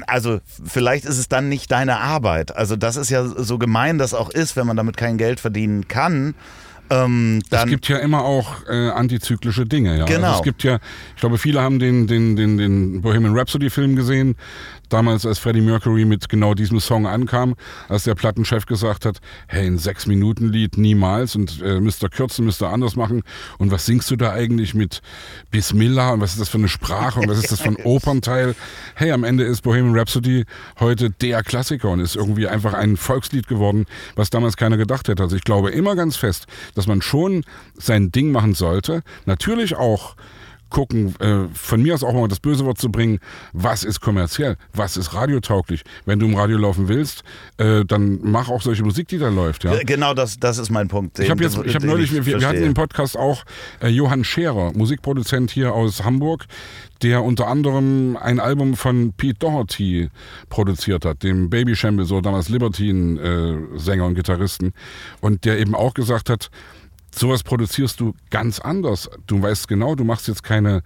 also vielleicht ist es dann nicht deine Arbeit. Also das ist ja so gemein, das auch ist, wenn man damit kein Geld verdienen kann. Ähm, es gibt ja immer auch äh, antizyklische Dinge. Ja? Genau. Also es gibt ja, ich glaube, viele haben den, den, den, den Bohemian Rhapsody Film gesehen damals, als Freddie Mercury mit genau diesem Song ankam, als der Plattenchef gesagt hat, hey, ein Sechs-Minuten-Lied niemals und äh, Mr. Kürzen, Mr. anders machen. Und was singst du da eigentlich mit Bismillah und was ist das für eine Sprache und was ist das für ein Opernteil? Hey, am Ende ist Bohemian Rhapsody heute der Klassiker und ist irgendwie einfach ein Volkslied geworden, was damals keiner gedacht hätte. Also ich glaube immer ganz fest, dass man schon sein Ding machen sollte. Natürlich auch gucken, äh, von mir aus auch mal das böse Wort zu bringen, was ist kommerziell, was ist radiotauglich. Wenn du im Radio laufen willst, äh, dann mach auch solche Musik, die da läuft. Ja? Genau, das, das ist mein Punkt. Ich habe jetzt, ich habe neulich, wir, wir, hatten im Podcast auch äh, Johann Scherer, Musikproduzent hier aus Hamburg, der unter anderem ein Album von Pete Doherty produziert hat, dem Baby Shamble, so damals Libertine-Sänger äh, und Gitarristen, und der eben auch gesagt hat, sowas produzierst du ganz anders. Du weißt genau, du machst jetzt keine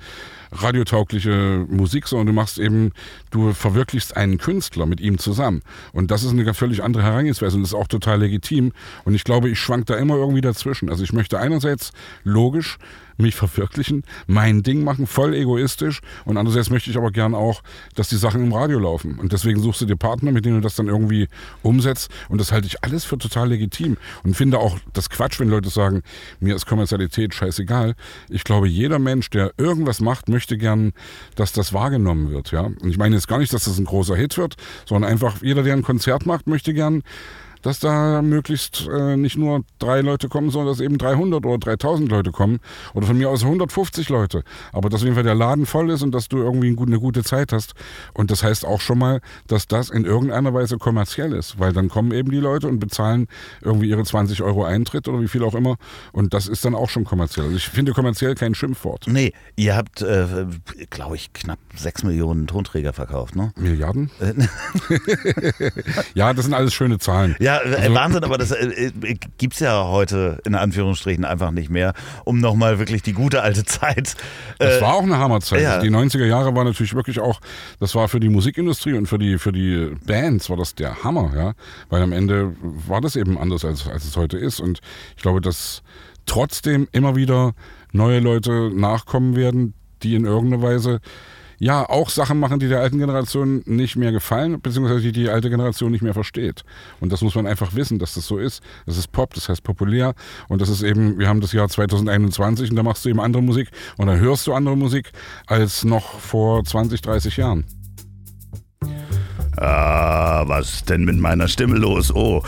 radiotaugliche Musik, sondern du machst eben, du verwirklichst einen Künstler mit ihm zusammen. Und das ist eine völlig andere Herangehensweise und das ist auch total legitim. Und ich glaube, ich schwank da immer irgendwie dazwischen. Also ich möchte einerseits logisch mich verwirklichen, mein Ding machen, voll egoistisch. Und andererseits möchte ich aber gern auch, dass die Sachen im Radio laufen. Und deswegen suchst du dir Partner, mit denen du das dann irgendwie umsetzt. Und das halte ich alles für total legitim. Und finde auch das Quatsch, wenn Leute sagen, mir ist Kommerzialität scheißegal. Ich glaube, jeder Mensch, der irgendwas macht, möchte gern, dass das wahrgenommen wird. Ja? Und ich meine jetzt gar nicht, dass das ein großer Hit wird, sondern einfach jeder, der ein Konzert macht, möchte gern dass da möglichst äh, nicht nur drei Leute kommen, sondern dass eben 300 oder 3000 Leute kommen oder von mir aus 150 Leute. Aber dass auf jeden Fall der Laden voll ist und dass du irgendwie eine gute Zeit hast. Und das heißt auch schon mal, dass das in irgendeiner Weise kommerziell ist, weil dann kommen eben die Leute und bezahlen irgendwie ihre 20 Euro Eintritt oder wie viel auch immer. Und das ist dann auch schon kommerziell. Also ich finde kommerziell kein Schimpfwort. Nee, ihr habt, äh, glaube ich, knapp 6 Millionen Tonträger verkauft, ne? Milliarden? ja, das sind alles schöne Zahlen. Ja, ja, äh, also, Wahnsinn, aber das äh, äh gibt es ja heute in Anführungsstrichen einfach nicht mehr, um nochmal wirklich die gute alte Zeit. Äh, das war auch eine Hammerzeit. Ja. Die 90er Jahre war natürlich wirklich auch, das war für die Musikindustrie und für die, für die Bands war das der Hammer, ja. Weil am Ende war das eben anders, als, als es heute ist. Und ich glaube, dass trotzdem immer wieder neue Leute nachkommen werden, die in irgendeiner Weise ja auch Sachen machen, die der alten Generation nicht mehr gefallen, beziehungsweise die die alte Generation nicht mehr versteht. Und das muss man einfach wissen, dass das so ist. Das ist Pop, das heißt populär und das ist eben, wir haben das Jahr 2021 und da machst du eben andere Musik und dann hörst du andere Musik als noch vor 20, 30 Jahren. Ah, was ist denn mit meiner Stimme los? Oh,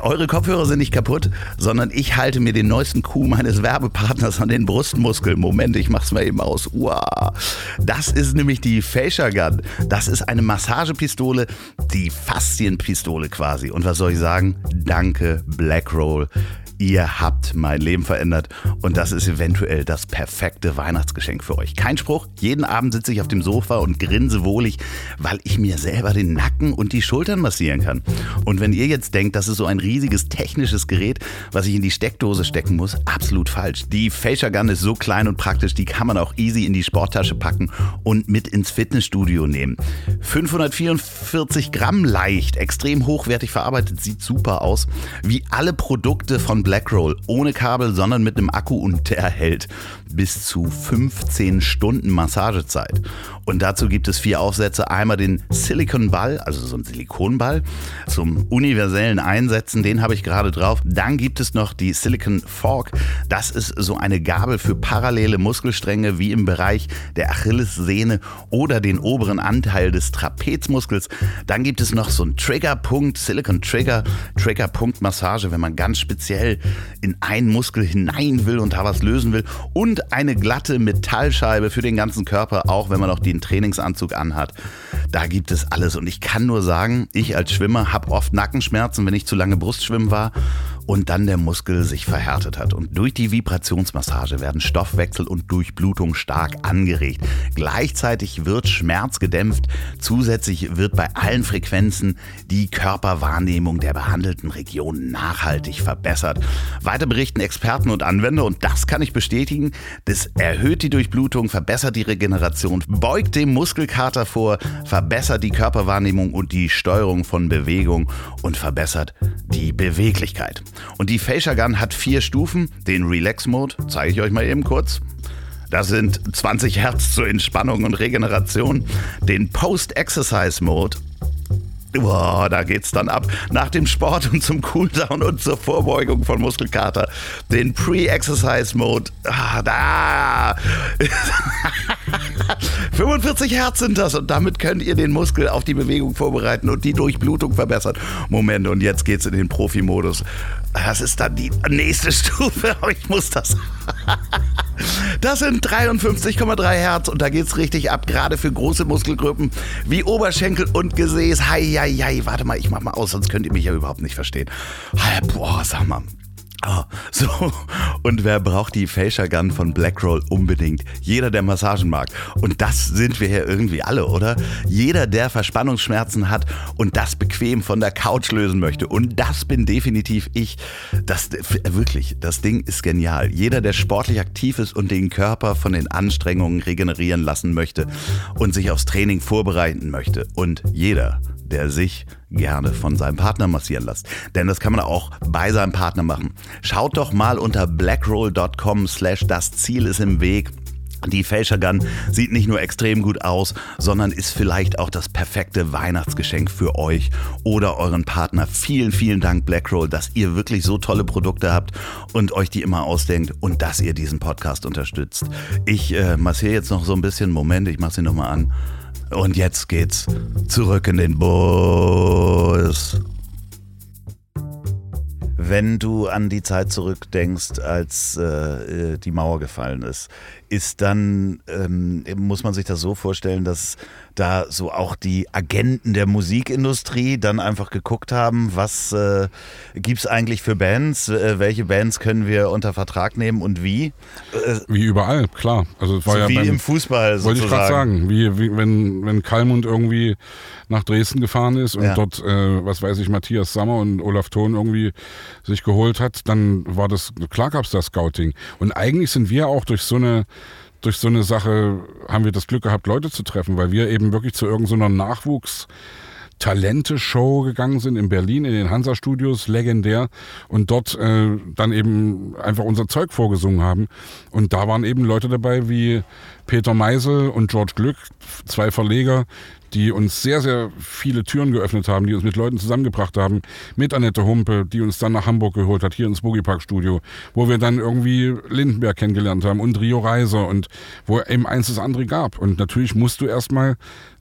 Eure Kopfhörer sind nicht kaputt, sondern ich halte mir den neuesten Coup meines Werbepartners an den Brustmuskel. Moment, ich mach's mal eben aus. Uah. Das ist nämlich die Facial Gun. Das ist eine Massagepistole, die Faszienpistole quasi. Und was soll ich sagen? Danke, Blackroll ihr habt mein Leben verändert und das ist eventuell das perfekte Weihnachtsgeschenk für euch. Kein Spruch, jeden Abend sitze ich auf dem Sofa und grinse wohlig, weil ich mir selber den Nacken und die Schultern massieren kann. Und wenn ihr jetzt denkt, das ist so ein riesiges technisches Gerät, was ich in die Steckdose stecken muss, absolut falsch. Die Facial Gun ist so klein und praktisch, die kann man auch easy in die Sporttasche packen und mit ins Fitnessstudio nehmen. 544 Gramm leicht, extrem hochwertig verarbeitet, sieht super aus. Wie alle Produkte von Blackroll ohne Kabel, sondern mit einem Akku und der hält bis zu 15 Stunden Massagezeit. Und dazu gibt es vier Aufsätze. Einmal den Silicon Ball, also so ein Silikonball zum universellen Einsetzen, den habe ich gerade drauf. Dann gibt es noch die Silicon Fork. Das ist so eine Gabel für parallele Muskelstränge wie im Bereich der Achillessehne oder den oberen Anteil des Trapezmuskels. Dann gibt es noch so einen Triggerpunkt, Silicon Trigger, Triggerpunkt Massage, wenn man ganz speziell in einen Muskel hinein will und da was lösen will. Und eine glatte Metallscheibe für den ganzen Körper, auch wenn man noch den Trainingsanzug anhat. Da gibt es alles. Und ich kann nur sagen, ich als Schwimmer habe oft Nackenschmerzen, wenn ich zu lange Brustschwimmen war und dann der Muskel sich verhärtet hat. Und durch die Vibrationsmassage werden Stoffwechsel und Durchblutung stark angeregt. Gleichzeitig wird Schmerz gedämpft. Zusätzlich wird bei allen Frequenzen die Körperwahrnehmung der behandelten Region nachhaltig verbessert. Weiter berichten Experten und Anwender und das kann ich bestätigen. Das erhöht die Durchblutung, verbessert die Regeneration, beugt dem Muskelkater vor, verbessert die Körperwahrnehmung und die Steuerung von Bewegung und verbessert die Beweglichkeit. Und die Facial Gun hat vier Stufen. Den Relax Mode zeige ich euch mal eben kurz. Das sind 20 Hertz zur Entspannung und Regeneration. Den Post-Exercise Mode Boah, da geht's dann ab. Nach dem Sport und zum Cooldown und zur Vorbeugung von Muskelkater. Den Pre-Exercise-Mode. Ah, da. 45 Hertz sind das und damit könnt ihr den Muskel auf die Bewegung vorbereiten und die Durchblutung verbessern. Moment, und jetzt geht's in den Profi-Modus. Das ist dann die nächste Stufe. Ich muss das. Das sind 53,3 Hertz und da geht's richtig ab, gerade für große Muskelgruppen wie Oberschenkel und Gesäß. Hei, hei. Warte mal, ich mach mal aus, sonst könnt ihr mich ja überhaupt nicht verstehen. Boah, sag mal. Oh, so, und wer braucht die Facial Gun von Blackroll unbedingt? Jeder, der Massagen mag. Und das sind wir hier irgendwie alle, oder? Jeder, der Verspannungsschmerzen hat und das bequem von der Couch lösen möchte. Und das bin definitiv ich. Das, wirklich, das Ding ist genial. Jeder, der sportlich aktiv ist und den Körper von den Anstrengungen regenerieren lassen möchte und sich aufs Training vorbereiten möchte. Und jeder, der sich gerne von seinem Partner massieren lässt. Denn das kann man auch bei seinem Partner machen. Schaut doch mal unter blackroll.com slash das Ziel ist im Weg. Die Facial Gun sieht nicht nur extrem gut aus, sondern ist vielleicht auch das perfekte Weihnachtsgeschenk für euch oder euren Partner. Vielen, vielen Dank Blackroll, dass ihr wirklich so tolle Produkte habt und euch die immer ausdenkt und dass ihr diesen Podcast unterstützt. Ich äh, massiere jetzt noch so ein bisschen. Moment, ich mache sie nochmal an. Und jetzt geht's zurück in den Bus. Wenn du an die Zeit zurückdenkst, als äh, äh die Mauer gefallen ist, ist dann, ähm, muss man sich das so vorstellen, dass da so auch die Agenten der Musikindustrie dann einfach geguckt haben, was äh, gibt es eigentlich für Bands, äh, welche Bands können wir unter Vertrag nehmen und wie? Äh, wie überall, klar. Also es war so ja wie beim, im Fußball sozusagen. Wollte ich gerade sagen, wie, wie wenn, wenn Kalmund irgendwie nach Dresden gefahren ist und Ja. dort, äh, was weiß ich, Matthias Sammer und Olaf Thon irgendwie sich geholt hat, dann war das, klar gab es das Scouting. Und eigentlich sind wir auch durch so eine durch so eine Sache haben wir das Glück gehabt, Leute zu treffen, weil wir eben wirklich zu irgendeiner Nachwuchs Talente-Show gegangen sind in Berlin in den Hansa-Studios, legendär, und dort äh, dann eben einfach unser Zeug vorgesungen haben. Und da waren eben Leute dabei wie Peter Meisel und George Glück, zwei Verleger, die uns sehr, sehr viele Türen geöffnet haben, die uns mit Leuten zusammengebracht haben, mit Annette Humpe, die uns dann nach Hamburg geholt hat, hier ins Boogie Park Studio, wo wir dann irgendwie Lindenberg kennengelernt haben und Rio Reiser und wo eben eins das andere gab. Und natürlich musst du erstmal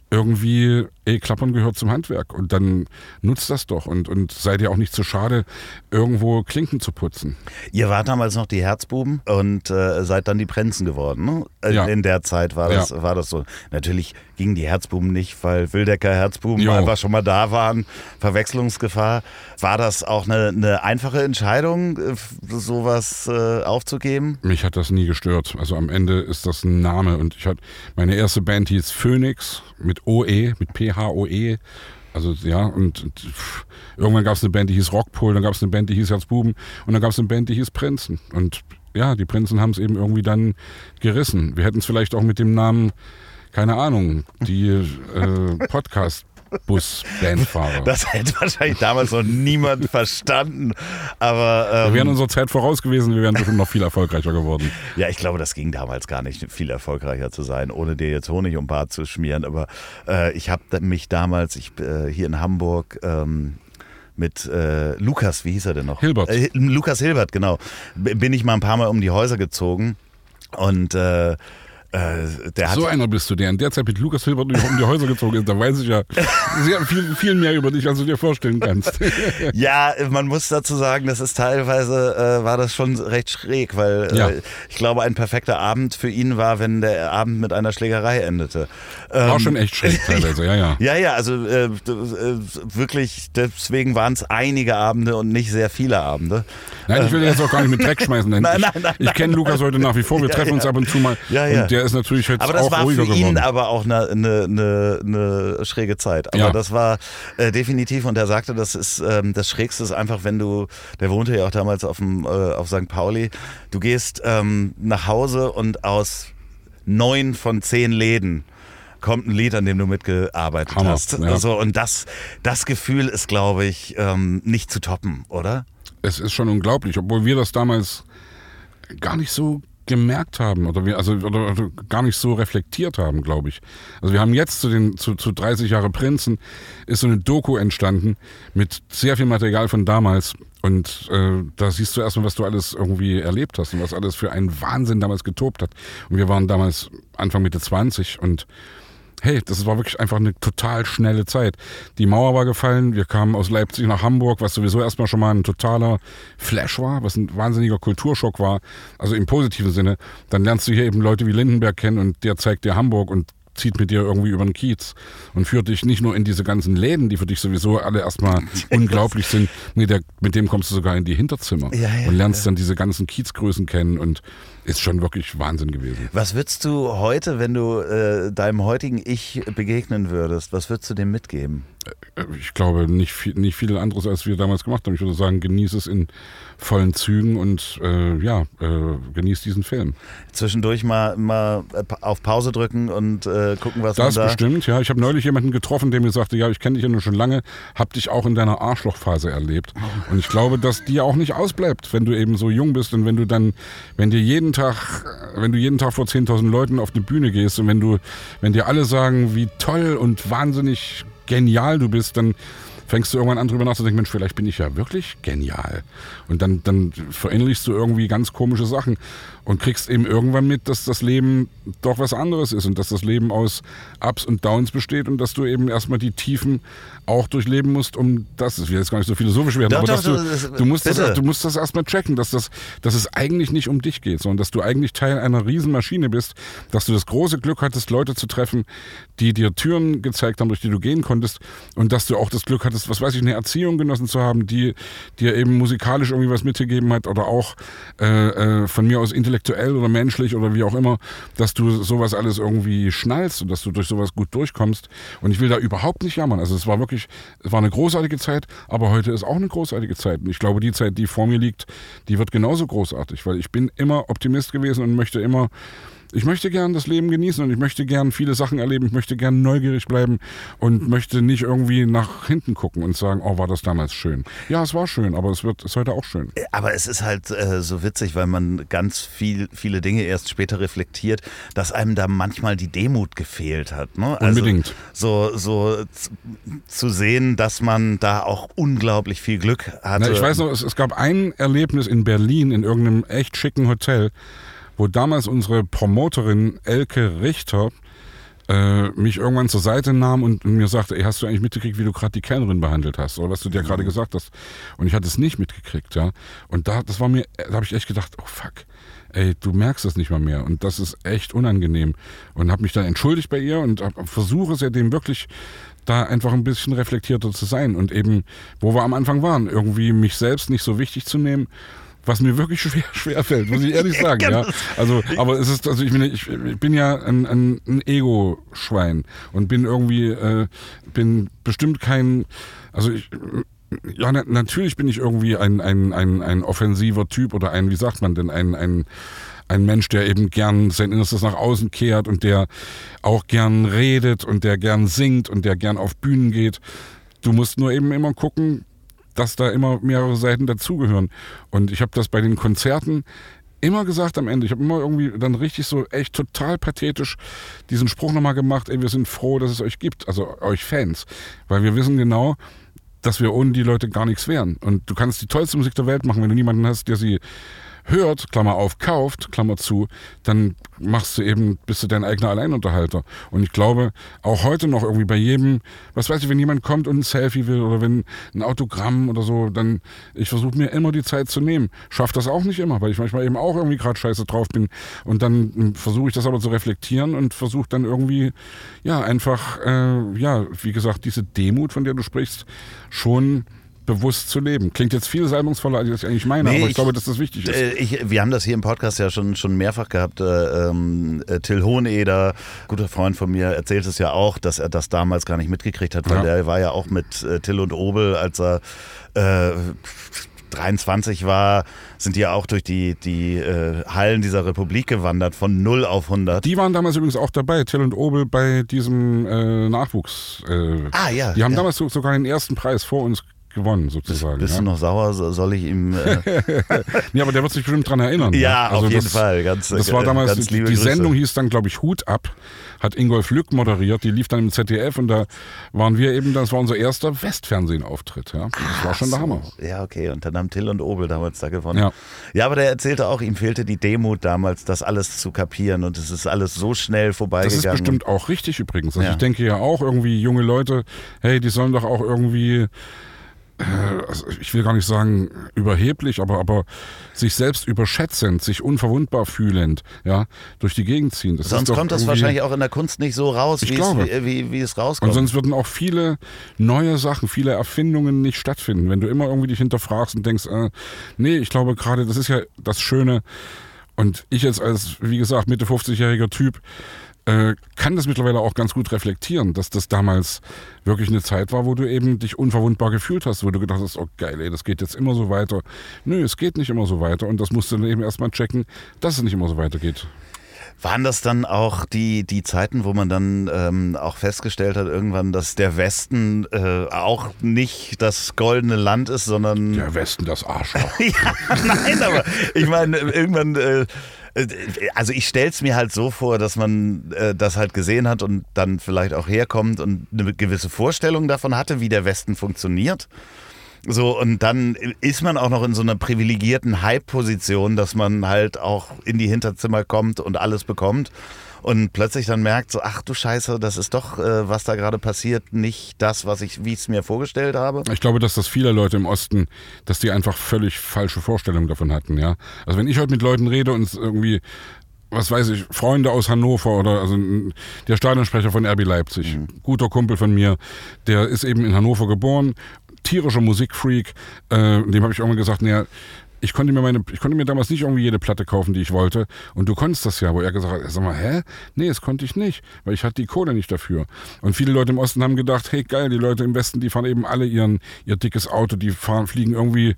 irgendwie ey, Klappern gehört zum Handwerk und dann nutzt das doch und, und seid ihr auch nicht zu schade, irgendwo Klinken zu putzen. Ihr wart damals noch die Herzbuben und äh, seid dann die Prenzen geworden. Ne? In, Ja. in der Zeit war das, Ja. war das so. Natürlich gingen die Herzbuben nicht, weil Wildecker Herzbuben Jo. einfach schon mal da waren. Verwechslungsgefahr. War das auch eine, eine einfache Entscheidung, äh, sowas äh, aufzugeben? Mich hat das nie gestört. Also am Ende ist das ein Name und ich hatte meine erste Band hieß Phoenix mit OE, mit P-H-O-E. Also ja, und, und irgendwann gab es eine Band, die hieß Rockpol, dann gab es eine Band, die hieß Herzbuben und dann gab es eine Band, die hieß Prinzen. Und ja, die Prinzen haben es eben irgendwie dann gerissen. Wir hätten es vielleicht auch mit dem Namen, keine Ahnung, die äh, Podcast-Bus-Bandfahrer. Das hätte wahrscheinlich damals noch niemand verstanden. Aber Wir ähm, wären unserer Zeit voraus gewesen, wir wären bestimmt noch viel erfolgreicher geworden. Ja, ich glaube, das ging damals gar nicht, viel erfolgreicher zu sein, ohne dir jetzt Honig um Bart zu schmieren. Aber äh, ich habe mich damals, ich äh, hier in Hamburg, ähm, mit äh, Lukas, wie hieß er denn noch? Hilbert. Äh, Lukas Hilbert, genau. Bin ich mal ein paar Mal um die Häuser gezogen und äh, der hat So einer bist du, der in der Zeit mit Lukas Hilbert um die Häuser gezogen ist. Da weiß ich ja sehr viel, viel mehr über dich, als du dir vorstellen kannst. Ja, man muss dazu sagen, das ist teilweise, äh, war das schon recht schräg, weil Ja. äh, ich glaube, ein perfekter Abend für ihn war, wenn der Abend mit einer Schlägerei endete. War Ähm, schon echt schräg teilweise, ja, ja. Ja, ja, also äh, äh, wirklich, deswegen waren es einige Abende und nicht sehr viele Abende. Nein, ich will jetzt auch gar nicht mit Dreck schmeißen, denn Nein, ich, nein, nein, ich kenne Lukas heute nach wie vor. Wir Ja, treffen uns ja. ab und zu mal. Ja, ja. Und der ist natürlich jetzt Aber das auch war ruhiger für ihn geworden. aber auch eine, eine, eine, eine schräge Zeit. Aber Ja. das war äh, definitiv, und er sagte, das ist ähm, das Schrägste ist einfach, wenn du, der wohnte ja auch damals auf, dem, äh, auf St. Pauli, du gehst ähm, nach Hause und aus neun von zehn Läden kommt ein Lied, an dem du mitgearbeitet Hammer, hast. ja. Also, und das, das Gefühl ist, glaube ich, ähm, nicht zu toppen, oder? Es ist schon unglaublich, obwohl wir das damals gar nicht so gemerkt haben oder wir also oder, oder gar nicht so reflektiert haben, glaube ich. Also wir haben jetzt zu den zu, zu 30 Jahre Prinzen ist so eine Doku entstanden mit sehr viel Material von damals und äh, da siehst du erstmal, was du alles irgendwie erlebt hast und was alles für einen Wahnsinn damals getobt hat. Und wir waren damals Anfang Mitte 20 und hey, das war wirklich einfach eine total schnelle Zeit. Die Mauer war gefallen, wir kamen aus Leipzig nach Hamburg, was sowieso erstmal schon mal ein totaler Flash war, was ein wahnsinniger Kulturschock war, also im positiven Sinne. Dann lernst du hier eben Leute wie Lindenberg kennen und der zeigt dir Hamburg und zieht mit dir irgendwie über den Kiez und führt dich nicht nur in diese ganzen Läden, die für dich sowieso alle erstmal unglaublich sind, mit, der, mit dem kommst du sogar in die Hinterzimmer Ja, ja, und lernst dann diese ganzen Kiezgrößen kennen und ist schon wirklich Wahnsinn gewesen. Was würdest du heute, wenn du äh, deinem heutigen Ich begegnen würdest, was würdest du dem mitgeben? Ich glaube, nicht viel, nicht viel anderes, als wir damals gemacht haben. Ich würde sagen, genieße es in vollen Zügen und äh, ja, äh, genieß diesen Film. Zwischendurch mal, mal äh, auf Pause drücken und äh, gucken, was Das man da... bestimmt, ja. Ich habe neulich jemanden getroffen, der mir sagte, ja, ich kenne dich ja nur schon lange, hab dich auch in deiner Arschlochphase erlebt. Und ich glaube, dass die auch nicht ausbleibt, wenn du eben so jung bist und wenn du dann, wenn dir jeden Tag, wenn du jeden Tag vor 10.000 Leuten auf die Bühne gehst und wenn du, wenn dir alle sagen, wie toll und wahnsinnig genial du bist, dann fängst du irgendwann an drüber nachzudenken, Mensch, vielleicht bin ich ja wirklich genial. Und dann, dann verinnerlichst du irgendwie ganz komische Sachen und kriegst eben irgendwann mit, dass das Leben doch was anderes ist und dass das Leben aus Ups und Downs besteht und dass du eben erstmal die Tiefen auch durchleben musst, um das, ich will jetzt gar nicht so philosophisch werden, Doch, aber doch, dass du, das- du, musst das, du musst das erstmal checken, dass, das, dass es eigentlich nicht um dich geht, sondern dass du eigentlich Teil einer Riesenmaschine bist, dass du das große Glück hattest, Leute zu treffen, die dir Türen gezeigt haben, durch die du gehen konntest und dass du auch das Glück hattest, was weiß ich, eine Erziehung genossen zu haben, die dir eben musikalisch irgendwie was mitgegeben hat oder auch äh, äh, von mir aus intellektuell oder menschlich oder wie auch immer, dass du sowas alles irgendwie schnallst und dass du durch sowas gut durchkommst. Und ich will da überhaupt nicht jammern. Also es war wirklich, es war eine großartige Zeit, aber heute ist auch eine großartige Zeit. Und ich glaube, die Zeit, die vor mir liegt, die wird genauso großartig, weil ich bin immer Optimist gewesen und möchte immer ich möchte gern das Leben genießen und ich möchte gern viele Sachen erleben. Ich möchte gern neugierig bleiben und möchte nicht irgendwie nach hinten gucken und sagen, oh, war das damals schön. Ja, es war schön, aber es wird ist heute auch schön. Aber es ist halt äh, so witzig, weil man ganz viel, viele Dinge erst später reflektiert, dass einem da manchmal die Demut gefehlt hat. Ne? Also Unbedingt. So, so zu, zu sehen, dass man da auch unglaublich viel Glück hatte. Na, ich weiß noch, es, es gab ein Erlebnis in Berlin in irgendeinem echt schicken Hotel, wo damals unsere Promoterin Elke Richter äh, mich irgendwann zur Seite nahm und mir sagte, ey, hast du eigentlich mitgekriegt, wie du gerade die Kellnerin behandelt hast oder was du dir gerade Mhm. gesagt hast? Und ich hatte es nicht mitgekriegt, ja. Und da, das war mir, da habe ich echt gedacht, oh fuck, ey, du merkst das nicht mal mehr und das ist echt unangenehm. Und habe mich dann entschuldigt bei ihr und versuche seitdem wirklich da einfach ein bisschen reflektierter zu sein und eben, wo wir am Anfang waren, irgendwie mich selbst nicht so wichtig zu nehmen, was mir wirklich schwer, schwer fällt, muss ich ehrlich sagen. ja. Also, aber es ist, also ich bin, ich, ich bin ja ein, ein, ein Ego-Schwein und bin irgendwie, äh, bin bestimmt kein, also ich, ja, na, natürlich bin ich irgendwie ein, ein, ein, ein offensiver Typ oder ein, wie sagt man denn, ein, ein, ein Mensch, der eben gern sein Innerstes nach außen kehrt und der auch gern redet und der gern singt und der gern auf Bühnen geht. Du musst nur eben immer gucken, dass da immer mehrere Seiten dazugehören. Und ich habe das bei den Konzerten immer gesagt am Ende. Ich habe immer irgendwie dann richtig so echt total pathetisch diesen Spruch nochmal gemacht, ey, wir sind froh, dass es euch gibt, also euch Fans. Weil wir wissen genau, dass wir ohne die Leute gar nichts wären. Und du kannst die tollste Musik der Welt machen, wenn du niemanden hast, der sie hört, Klammer auf, kauft, Klammer zu, dann machst du eben, bist du dein eigener Alleinunterhalter. Und ich glaube, auch heute noch irgendwie bei jedem, was weiß ich, wenn jemand kommt und ein Selfie will oder wenn ein Autogramm oder so, dann, ich versuche mir immer die Zeit zu nehmen. Schaff das auch nicht immer, weil ich manchmal eben auch irgendwie gerade scheiße drauf bin. Und dann hm, versuche ich das aber zu reflektieren und versuche dann irgendwie, ja, einfach, äh, ja, wie gesagt, diese Demut, von der du sprichst, schon bewusst zu leben. Klingt jetzt viel salbungsvoller, als ich das eigentlich meine, Nee, aber ich, ich- glaube, dass das wichtig ist. Äh, Ich, wir haben das hier im Podcast ja schon, schon mehrfach gehabt. Äh, ähm, äh, Till Hoheneder, guter Freund von mir, erzählt es ja auch, dass er das damals gar nicht mitgekriegt hat, weil Ja. der war ja auch mit äh, Till und Obel, als er äh, 23 war, sind die ja auch durch die, die äh, Hallen dieser Republik gewandert, von 0 auf 100. Die waren damals übrigens auch dabei, Till und Obel, bei diesem äh, Nachwuchs. Äh, ah ja. die haben ja. damals so, sogar den ersten Preis vor uns gewonnen, sozusagen. Bist ja. du noch sauer? So- Soll ich ihm. Äh, Nee, aber der wird sich bestimmt dran erinnern. ja? Also auf jeden das, Fall. Ganz, Das war äh, damals, ganz die, die. Sendung hieß dann, glaube ich, Hut ab, hat Ingolf Lück moderiert, die lief dann im ZDF und da waren wir eben, das war unser erster Westfernsehenauftritt. Ja. Das war schon der Ach Hammer. so. Ja, okay. Und dann haben Till und Obel damals da gewonnen. Ja. Ja, aber der erzählte auch, ihm fehlte die Demut damals, das alles zu kapieren. Und es ist alles so schnell Das vorbeigegangen. ist bestimmt auch richtig übrigens. Also Ja. ich denke ja auch irgendwie junge Leute, hey, die sollen doch auch irgendwie, ich will gar nicht sagen überheblich, aber, aber sich selbst überschätzend, sich unverwundbar fühlend, ja, durch die Gegend ziehen. Das Sonst kommt das wahrscheinlich auch in der Kunst nicht so raus, wie es, wie, wie, wie es rauskommt. Und sonst würden auch viele neue Sachen, viele Erfindungen nicht stattfinden. Wenn du immer irgendwie dich hinterfragst und denkst, äh, nee, ich glaube gerade, das ist ja das Schöne. Und ich jetzt als, wie gesagt, Mitte 50-jähriger Typ, äh, kann das mittlerweile auch ganz gut reflektieren, dass das damals wirklich eine Zeit war, wo du eben dich unverwundbar gefühlt hast, wo du gedacht hast, oh geil, ey, das geht jetzt immer so weiter. Nö, es geht nicht immer so weiter und das musst du dann eben erstmal checken, dass es nicht immer so weitergeht. Waren das dann auch die, die Zeiten, wo man dann ähm, auch festgestellt hat, irgendwann, dass der Westen äh, auch nicht das goldene Land ist, sondern. Der Westen, das Arschloch. Ja, nein, aber ich meine, irgendwann, äh, äh, also ich stell's mir halt so vor, dass man äh, das halt gesehen hat und dann vielleicht auch herkommt und eine gewisse Vorstellung davon hatte, wie der Westen funktioniert. So, und dann ist man auch noch in so einer privilegierten Hype-Position, dass man halt auch in die Hinterzimmer kommt und alles bekommt. Und plötzlich dann merkt so, ach du Scheiße, das ist doch, äh, was da gerade passiert, nicht das, was ich, wie ich es mir vorgestellt habe. Ich glaube, dass das viele Leute im Osten, dass die einfach völlig falsche Vorstellungen davon hatten, ja. Also wenn ich heute mit Leuten rede und irgendwie, was weiß ich, Freunde aus Hannover oder also der Stadionsprecher von RB Leipzig, guter Kumpel von mir, der ist eben in Hannover geboren, tierischer Musikfreak, äh, dem habe ich irgendwann gesagt, naja, ich konnte mir meine, ich konnte mir damals nicht irgendwie jede Platte kaufen, die ich wollte. Und du konntest das ja, wo er gesagt hat, sag mal, hä? Nee, das konnte ich nicht, weil ich hatte die Kohle nicht dafür. Und viele Leute im Osten haben gedacht, hey geil, die Leute im Westen, die fahren eben alle ihren, ihr dickes Auto, die fahren, fliegen irgendwie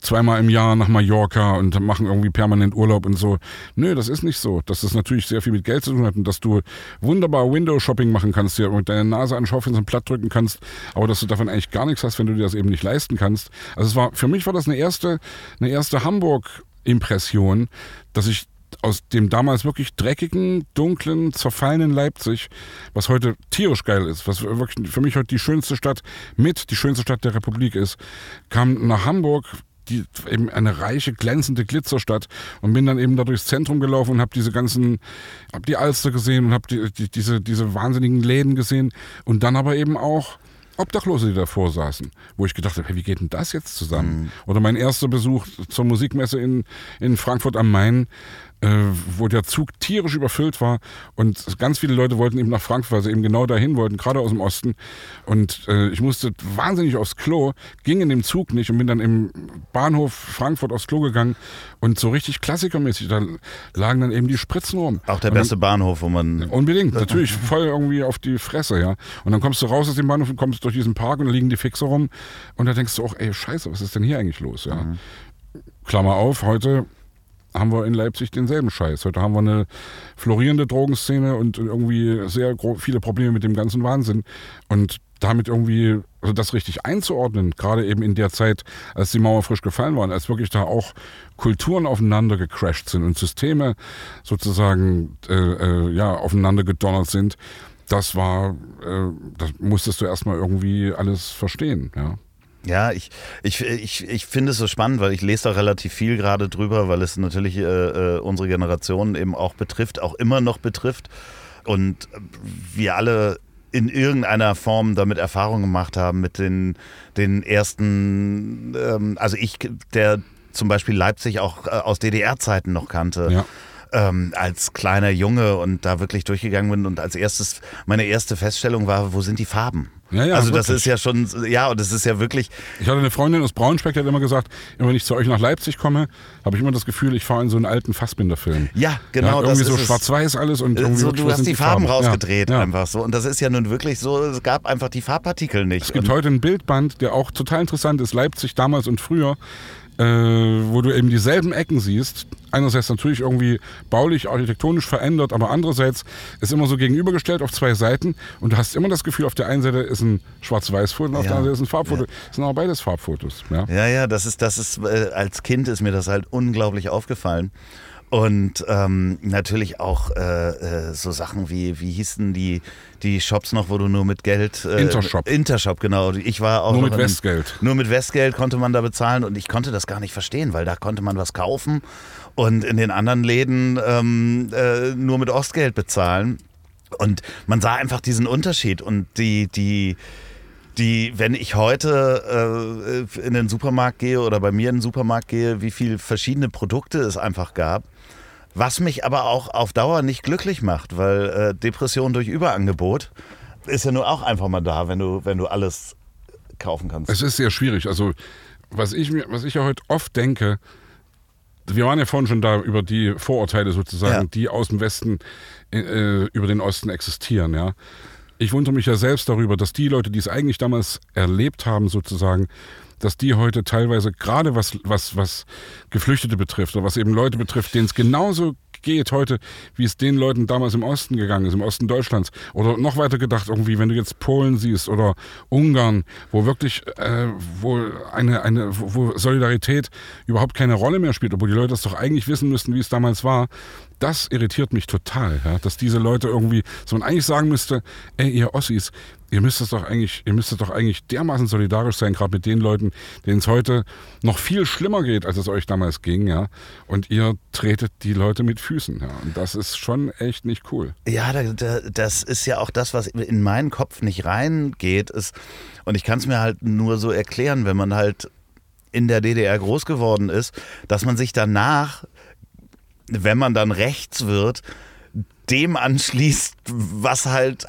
zweimal im Jahr nach Mallorca und machen irgendwie permanent Urlaub und so. Nö, das ist nicht so. Dass das natürlich sehr viel mit Geld zu tun hat und dass du wunderbar Window-Shopping machen kannst, dir mit deiner Nase an den Schaufenster platt drücken kannst, aber dass du davon eigentlich gar nichts hast, wenn du dir das eben nicht leisten kannst. Also es war, für mich war das eine erste, eine erste Hamburg-Impression, dass ich aus dem damals wirklich dreckigen, dunklen, zerfallenen Leipzig, was heute tierisch geil ist, was wirklich für mich heute die schönste Stadt mit die schönste Stadt der Republik ist, kam nach Hamburg die, eben eine reiche, glänzende Glitzerstadt und bin dann eben da durchs Zentrum gelaufen und habe diese ganzen, habe die Alster gesehen und habe die, die, diese, diese wahnsinnigen Läden gesehen und dann aber eben auch Obdachlose, die davor saßen, wo ich gedacht habe, hey, wie geht denn das jetzt zusammen? Mhm. Oder mein erster Besuch zur Musikmesse in, in Frankfurt am Main, äh, wo der Zug tierisch überfüllt war und ganz viele Leute wollten eben nach Frankfurt, weil sie eben genau dahin wollten, gerade aus dem Osten. Und äh, ich musste wahnsinnig aufs Klo, ging in dem Zug nicht und bin dann im Bahnhof Frankfurt aufs Klo gegangen und so richtig klassikermäßig, da lagen dann eben die Spritzen rum. Auch der beste dann, Bahnhof, wo man... Unbedingt, natürlich, voll irgendwie auf die Fresse, ja. Und dann kommst du raus aus dem Bahnhof und kommst durch diesen Park und da liegen die Fixe rum und da denkst du auch, ey, scheiße, was ist denn hier eigentlich los, ja. Mhm. Klammer auf, heute haben wir in Leipzig denselben Scheiß. Heute haben wir eine florierende Drogenszene und irgendwie sehr viele Probleme mit dem ganzen Wahnsinn. Und damit irgendwie, also das richtig einzuordnen, gerade eben in der Zeit, als die Mauer frisch gefallen war, als wirklich da auch Kulturen aufeinander gecrashed sind und Systeme sozusagen äh, äh, ja, aufeinander gedonnert sind, das war, äh, das musstest du erstmal irgendwie alles verstehen, ja. Ja, ich, ich, ich, ich finde es so spannend, weil ich lese da relativ viel gerade drüber, weil es natürlich äh, äh, unsere Generation eben auch betrifft, auch immer noch betrifft. Und wir alle in irgendeiner Form damit Erfahrung gemacht haben mit den, den ersten, ähm, also ich, der zum Beispiel Leipzig auch äh, aus DDR-Zeiten noch kannte. Ja. Ähm, als kleiner Junge und da wirklich durchgegangen bin und als erstes, meine erste Feststellung war, wo sind die Farben? Ja, ja, also wirklich. das ist ja schon, ja, und das ist ja wirklich. Ich hatte eine Freundin aus Braunschweig, die hat immer gesagt, immer wenn ich zu euch nach Leipzig komme, habe ich immer das Gefühl, ich fahre in so einen alten Fassbinder-Film. Ja, genau. Ja, irgendwie so schwarz-weiß alles und irgendwie so, du hast die, die Farben, Farben rausgedreht ja, einfach so. Und das ist ja nun wirklich so, es gab einfach die Farbpartikel nicht. Es gibt und heute ein Bildband, der auch total interessant ist, Leipzig damals und früher äh, wo du eben dieselben Ecken siehst. Einerseits natürlich irgendwie baulich, architektonisch verändert, aber andererseits ist immer so gegenübergestellt auf zwei Seiten und du hast immer das Gefühl, auf der einen Seite ist ein Schwarz-Weiß-Foto und auf ja. der anderen Seite ist ein Farbfoto. Ja. Das sind aber beides Farbfotos. Ja, ja, ja das ist, das ist, äh, als Kind ist mir das halt unglaublich aufgefallen. Und ähm, natürlich auch äh, äh, so Sachen wie, wie hießen die, die Shops noch, wo du nur mit Geld. Äh, Intershop. Intershop, genau. Ich war auch. Nur mit Westgeld. Nur mit Westgeld konnte man da bezahlen und ich konnte das gar nicht verstehen, weil da konnte man was kaufen und in den anderen Läden ähm, äh, nur mit Ostgeld bezahlen. Und man sah einfach diesen Unterschied und die, die, die, wenn ich heute äh, in den Supermarkt gehe oder bei mir in den Supermarkt gehe, wie viele verschiedene Produkte es einfach gab was mich aber auch auf Dauer nicht glücklich macht, weil äh, Depression durch Überangebot ist ja nur auch einfach mal da, wenn du, wenn du alles kaufen kannst. Es ist sehr schwierig. Also, was ich mir, was ich ja heute oft denke, wir waren ja vorhin schon da über die Vorurteile sozusagen, ja. die aus dem Westen äh, über den Osten existieren, ja. Ich wundere mich ja selbst darüber, dass die Leute, die es eigentlich damals erlebt haben, sozusagen, dass die heute teilweise gerade was, was, was Geflüchtete betrifft oder was eben Leute betrifft, denen es genauso geht heute, wie es den Leuten damals im Osten gegangen ist, im Osten Deutschlands. Oder noch weiter gedacht, irgendwie, wenn du jetzt Polen siehst oder Ungarn, wo wirklich, äh, wo eine, eine, wo Solidarität überhaupt keine Rolle mehr spielt, obwohl die Leute das doch eigentlich wissen müssten, wie es damals war. Das irritiert mich total, ja, dass diese Leute irgendwie, so man eigentlich sagen müsste, ey, ihr Ossis, ihr müsst es doch eigentlich, ihr müsstet doch eigentlich dermaßen solidarisch sein, gerade mit den Leuten, denen es heute noch viel schlimmer geht, als es euch damals ging, ja. Und ihr tretet die Leute mit Füßen, ja. Und das ist schon echt nicht cool. Ja, das ist ja auch das, was in meinen Kopf nicht reingeht, ist, und ich kann es mir halt nur so erklären, wenn man halt in der DDR groß geworden ist, dass man sich danach, wenn man dann rechts wird, dem anschließt, was halt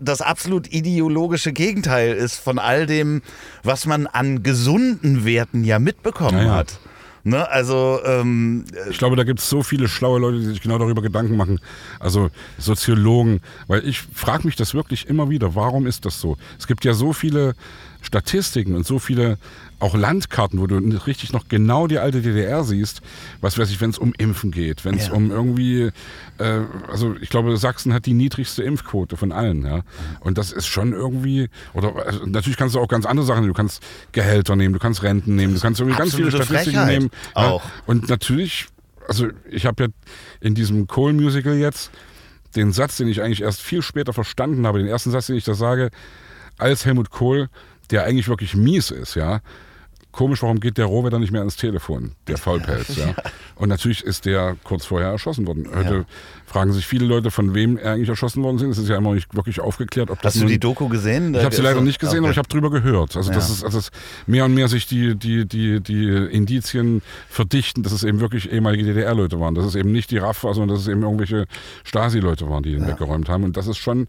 das absolut ideologische Gegenteil ist von all dem, was man an gesunden Werten ja mitbekommen ja, ja. hat. Ne, also ähm, ich glaube, da gibt es so viele schlaue Leute, die sich genau darüber Gedanken machen. Also Soziologen, weil ich frage mich das wirklich immer wieder. Warum ist das so? Es gibt ja so viele Statistiken und so viele auch Landkarten, wo du richtig noch genau die alte DDR siehst, was weiß ich, wenn es um Impfen geht, wenn es ja. um irgendwie, äh, also ich glaube, Sachsen hat die niedrigste Impfquote von allen, ja. Und das ist schon irgendwie, oder also natürlich kannst du auch ganz andere Sachen nehmen. Du kannst Gehälter nehmen, du kannst Renten nehmen, du kannst irgendwie ganz viele Statistiken Frechheit nehmen. Auch. Ja. Und natürlich, also ich habe ja in diesem Kohl-Musical jetzt den Satz, den ich eigentlich erst viel später verstanden habe, den ersten Satz, den ich da sage, als Helmut Kohl, der eigentlich wirklich mies ist, ja, komisch, warum geht der Rohwedder nicht mehr ans Telefon, der Faulpelz, ja. Und natürlich ist der kurz vorher erschossen worden. Heute Ja. fragen sich viele Leute, von wem er eigentlich erschossen worden ist. Es ist ja immer nicht wirklich aufgeklärt, ob das Hast du die Doku gesehen? ich habe sie leider nicht gesehen, aber ich habe drüber gehört. Also das Ja. ist, also es mehr und mehr sich die, die, die, die Indizien verdichten, dass es eben wirklich ehemalige DDR-Leute waren. Dass es eben nicht die RAF war, sondern dass es eben irgendwelche Stasi-Leute waren, die ihn weggeräumt haben. Und das ist schon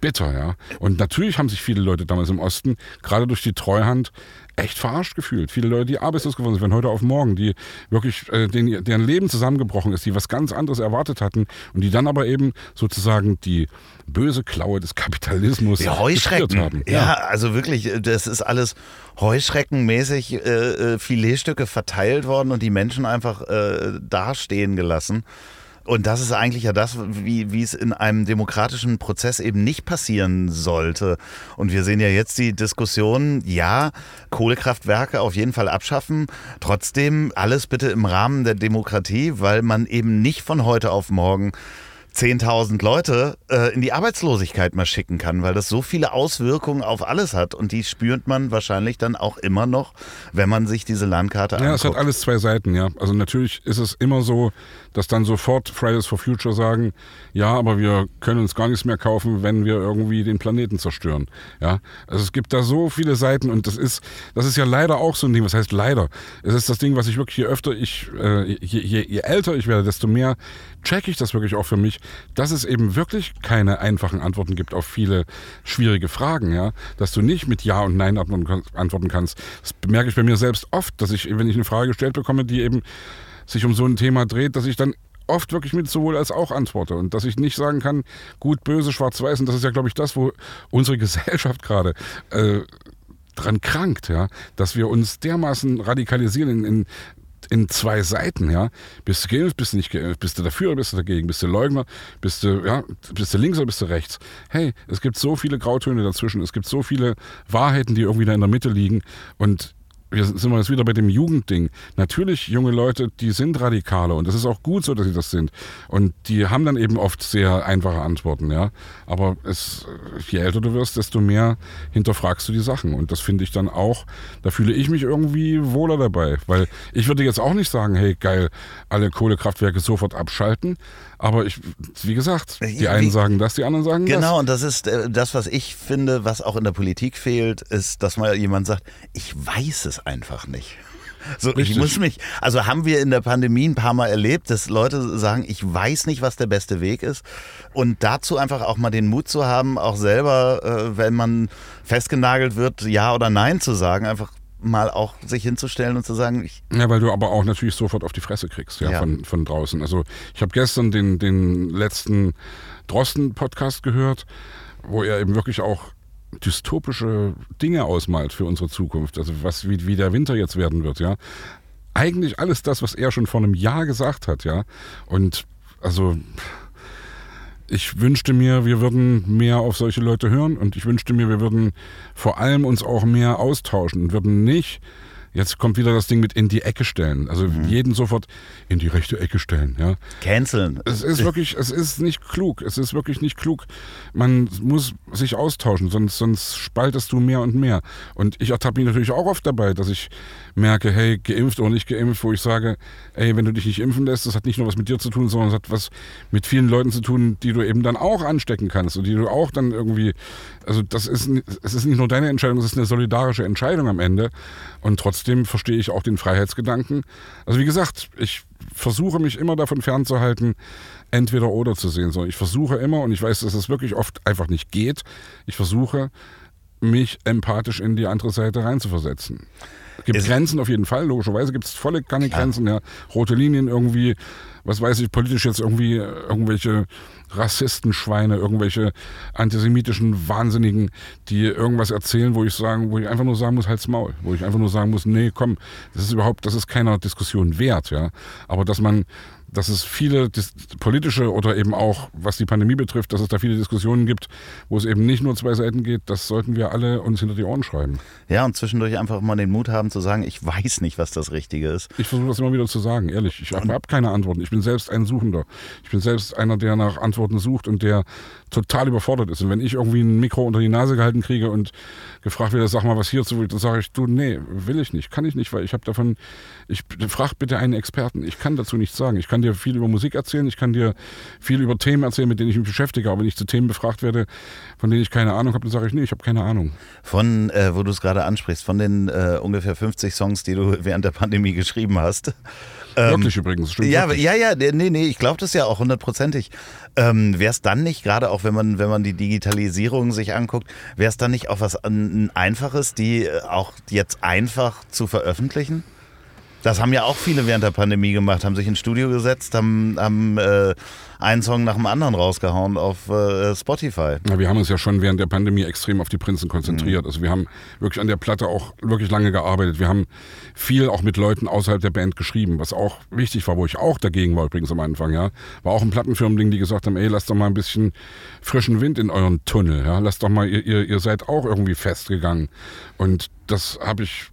bitter, ja. Und natürlich haben sich viele Leute damals im Osten, gerade durch die Treuhand, echt verarscht gefühlt. Viele Leute, die arbeitslos geworden sind von heute auf morgen, die wirklich, äh, denen, deren Leben zusammengebrochen ist, die was ganz anderes erwartet hatten und die dann aber eben sozusagen die böse Klaue des Kapitalismus Ja, Heuschrecken. haben. Ja, also wirklich, das ist alles heuschreckenmäßig äh, äh, Filetstücke verteilt worden und die Menschen einfach äh, dastehen gelassen. Und das ist eigentlich ja das, wie, wie es in einem demokratischen Prozess eben nicht passieren sollte. Und wir sehen ja jetzt die Diskussion, ja, Kohlekraftwerke auf jeden Fall abschaffen, trotzdem alles bitte im Rahmen der Demokratie, weil man eben nicht von heute auf morgen 10.000 Leute äh, in die Arbeitslosigkeit mal schicken kann, weil das so viele Auswirkungen auf alles hat und die spürt man wahrscheinlich dann auch immer noch, wenn man sich diese Landkarte Ja, es hat anguckt. alles zwei Seiten, ja. Also natürlich ist es immer so, dass dann sofort Fridays for Future sagen, ja, aber wir können uns gar nichts mehr kaufen, wenn wir irgendwie den Planeten zerstören. Ja, also es gibt da so viele Seiten und das ist, das ist ja leider auch so ein Ding. Was heißt leider? Es ist das Ding, was ich wirklich je öfter ich, äh, je, je, je älter ich werde, desto mehr check ich das wirklich auch für mich, dass es eben wirklich keine einfachen Antworten gibt auf viele schwierige Fragen, ja, dass du nicht mit Ja und Nein antworten kannst-. Das bemerke ich bei mir selbst oft, dass ich, wenn ich eine Frage gestellt bekomme, die eben sich um so ein Thema dreht, dass ich dann oft wirklich mit sowohl als auch antworte. Und dass ich nicht sagen kann, gut, böse, schwarz-weiß und das ist ja, glaube ich, das, wo unsere Gesellschaft gerade äh, dran krankt, ja, dass wir uns dermaßen radikalisieren in, in in zwei Seiten, ja. Bist du geimpft, bist du nicht geimpft, bist du dafür oder bist du dagegen, bist du Leugner, bist du, ja, bist du links oder bist du rechts. Hey, es gibt so viele Grautöne dazwischen, es gibt so viele Wahrheiten, die irgendwie da in der Mitte liegen und wir sind wir jetzt wieder bei dem Jugendding. Natürlich, junge Leute, die sind radikaler und das ist auch gut so, dass sie das sind. Und die haben dann eben oft sehr einfache Antworten, ja. Aber es, je älter du wirst, desto mehr hinterfragst du die Sachen. Und das finde ich dann auch, da fühle ich mich irgendwie wohler dabei. Weil ich würde jetzt auch nicht sagen, hey, geil, alle Kohlekraftwerke sofort abschalten. Aber ich, wie gesagt, die einen sagen das, die anderen sagen das. Genau, und das ist äh, das, was ich finde, was auch in der Politik fehlt, ist, dass mal jemand sagt, ich weiß es einfach nicht. So, ich muss mich, also haben wir in der Pandemie ein paar Mal erlebt, dass Leute sagen, ich weiß nicht, was der beste Weg ist. Und dazu einfach auch mal den Mut zu haben, auch selber, äh, wenn man festgenagelt wird, Ja oder Nein zu sagen, einfach mal auch sich hinzustellen und zu sagen, ich, Ja, weil du aber auch natürlich sofort auf die Fresse kriegst, ja, Ja. Von, von draußen. Also ich habe gestern den, den letzten Drosten-Podcast gehört, wo er eben wirklich auch dystopische Dinge ausmalt für unsere Zukunft. Also was, wie, wie der Winter jetzt werden wird, ja. Eigentlich alles das, was er schon vor einem Jahr gesagt hat, ja. Und also ich wünschte mir, wir würden mehr auf solche Leute hören und ich wünschte mir, wir würden vor allem uns auch mehr austauschen und würden nicht, jetzt kommt wieder das Ding mit in die Ecke stellen, also jeden sofort in die rechte Ecke stellen, ja. canceln. Es ist wirklich, es ist nicht klug. Es ist wirklich nicht klug. Man muss sich austauschen, sonst, sonst spaltest du mehr und mehr. Und ich ertappe mich natürlich auch oft dabei, dass ich merke, hey, geimpft oder nicht geimpft, wo ich sage, ey, wenn du dich nicht impfen lässt, das hat nicht nur was mit dir zu tun, sondern es hat was mit vielen Leuten zu tun, die du eben dann auch anstecken kannst und die du auch dann irgendwie, also das ist, es ist nicht nur deine Entscheidung, es ist eine solidarische Entscheidung am Ende. Und trotzdem verstehe ich auch den Freiheitsgedanken. Also wie gesagt, ich versuche mich immer davon fernzuhalten, entweder oder zu sehen, sondern ich versuche immer, und ich weiß, dass es wirklich oft einfach nicht geht, ich versuche, mich empathisch in die andere Seite reinzuversetzen. Es gibt Es- Grenzen auf jeden Fall, logischerweise gibt es volle keine Grenzen, ja. Rote Linien irgendwie, was weiß ich, politisch jetzt irgendwie äh, irgendwelche Rassistenschweine, irgendwelche antisemitischen Wahnsinnigen, die irgendwas erzählen, wo ich sagen, wo ich einfach nur sagen muss, halt's Maul, wo ich einfach nur sagen muss, nee, komm, das ist überhaupt, das ist keiner Diskussion wert, ja. Aber dass man dass es viele politische oder eben auch, was die Pandemie betrifft, dass es da viele Diskussionen gibt, wo es eben nicht nur zwei Seiten geht, das sollten wir alle uns hinter die Ohren schreiben. Ja, und zwischendurch einfach mal den Mut haben zu sagen, ich weiß nicht, was das Richtige ist. Ich versuche das immer wieder zu sagen, ehrlich. Ich habe keine Antworten. Ich bin selbst ein Suchender. Ich bin selbst einer, der nach Antworten sucht und der total überfordert ist. Und wenn ich irgendwie ein Mikro unter die Nase gehalten kriege und gefragt werde, sag mal was hierzu, dann sage ich, du, nee, will ich nicht, kann ich nicht, weil ich habe davon, ich frag bitte einen Experten. Ich kann dazu nichts sagen. Ich kann dir viel über Musik erzählen, ich kann dir viel über Themen erzählen, mit denen ich mich beschäftige. Aber wenn ich zu Themen befragt werde, von denen ich keine Ahnung habe, dann sage ich, nee, ich habe keine Ahnung. Von, äh, wo du es gerade ansprichst, von den äh, ungefähr 50 Songs, die du während der Pandemie geschrieben hast. Ähm, wirklich übrigens, stimmt. Ja, wirklich. ja, ja, nee, nee, ich glaube das ja auch hundertprozentig. Ähm, wäre es dann nicht, gerade auch wenn man, wenn man die Digitalisierung sich anguckt, wäre es dann nicht auch was ein, Einfaches, die äh, auch jetzt einfach zu veröffentlichen? Das haben ja auch viele während der Pandemie gemacht, haben sich ins Studio gesetzt, haben, haben äh, einen Song nach dem anderen rausgehauen auf äh, Spotify. Ja, wir haben uns ja schon während der Pandemie extrem auf die Prinzen konzentriert. Mhm. Also wir haben wirklich an der Platte auch wirklich lange gearbeitet. Wir haben viel auch mit Leuten außerhalb der Band geschrieben, was auch wichtig war, wo ich auch dagegen war übrigens am Anfang. Ja, war auch ein Plattenfirmending, die gesagt haben, ey, lasst doch mal ein bisschen frischen Wind in euren Tunnel. Ja, lasst doch mal, ihr, ihr, ihr seid auch irgendwie festgegangen. Und das habe ich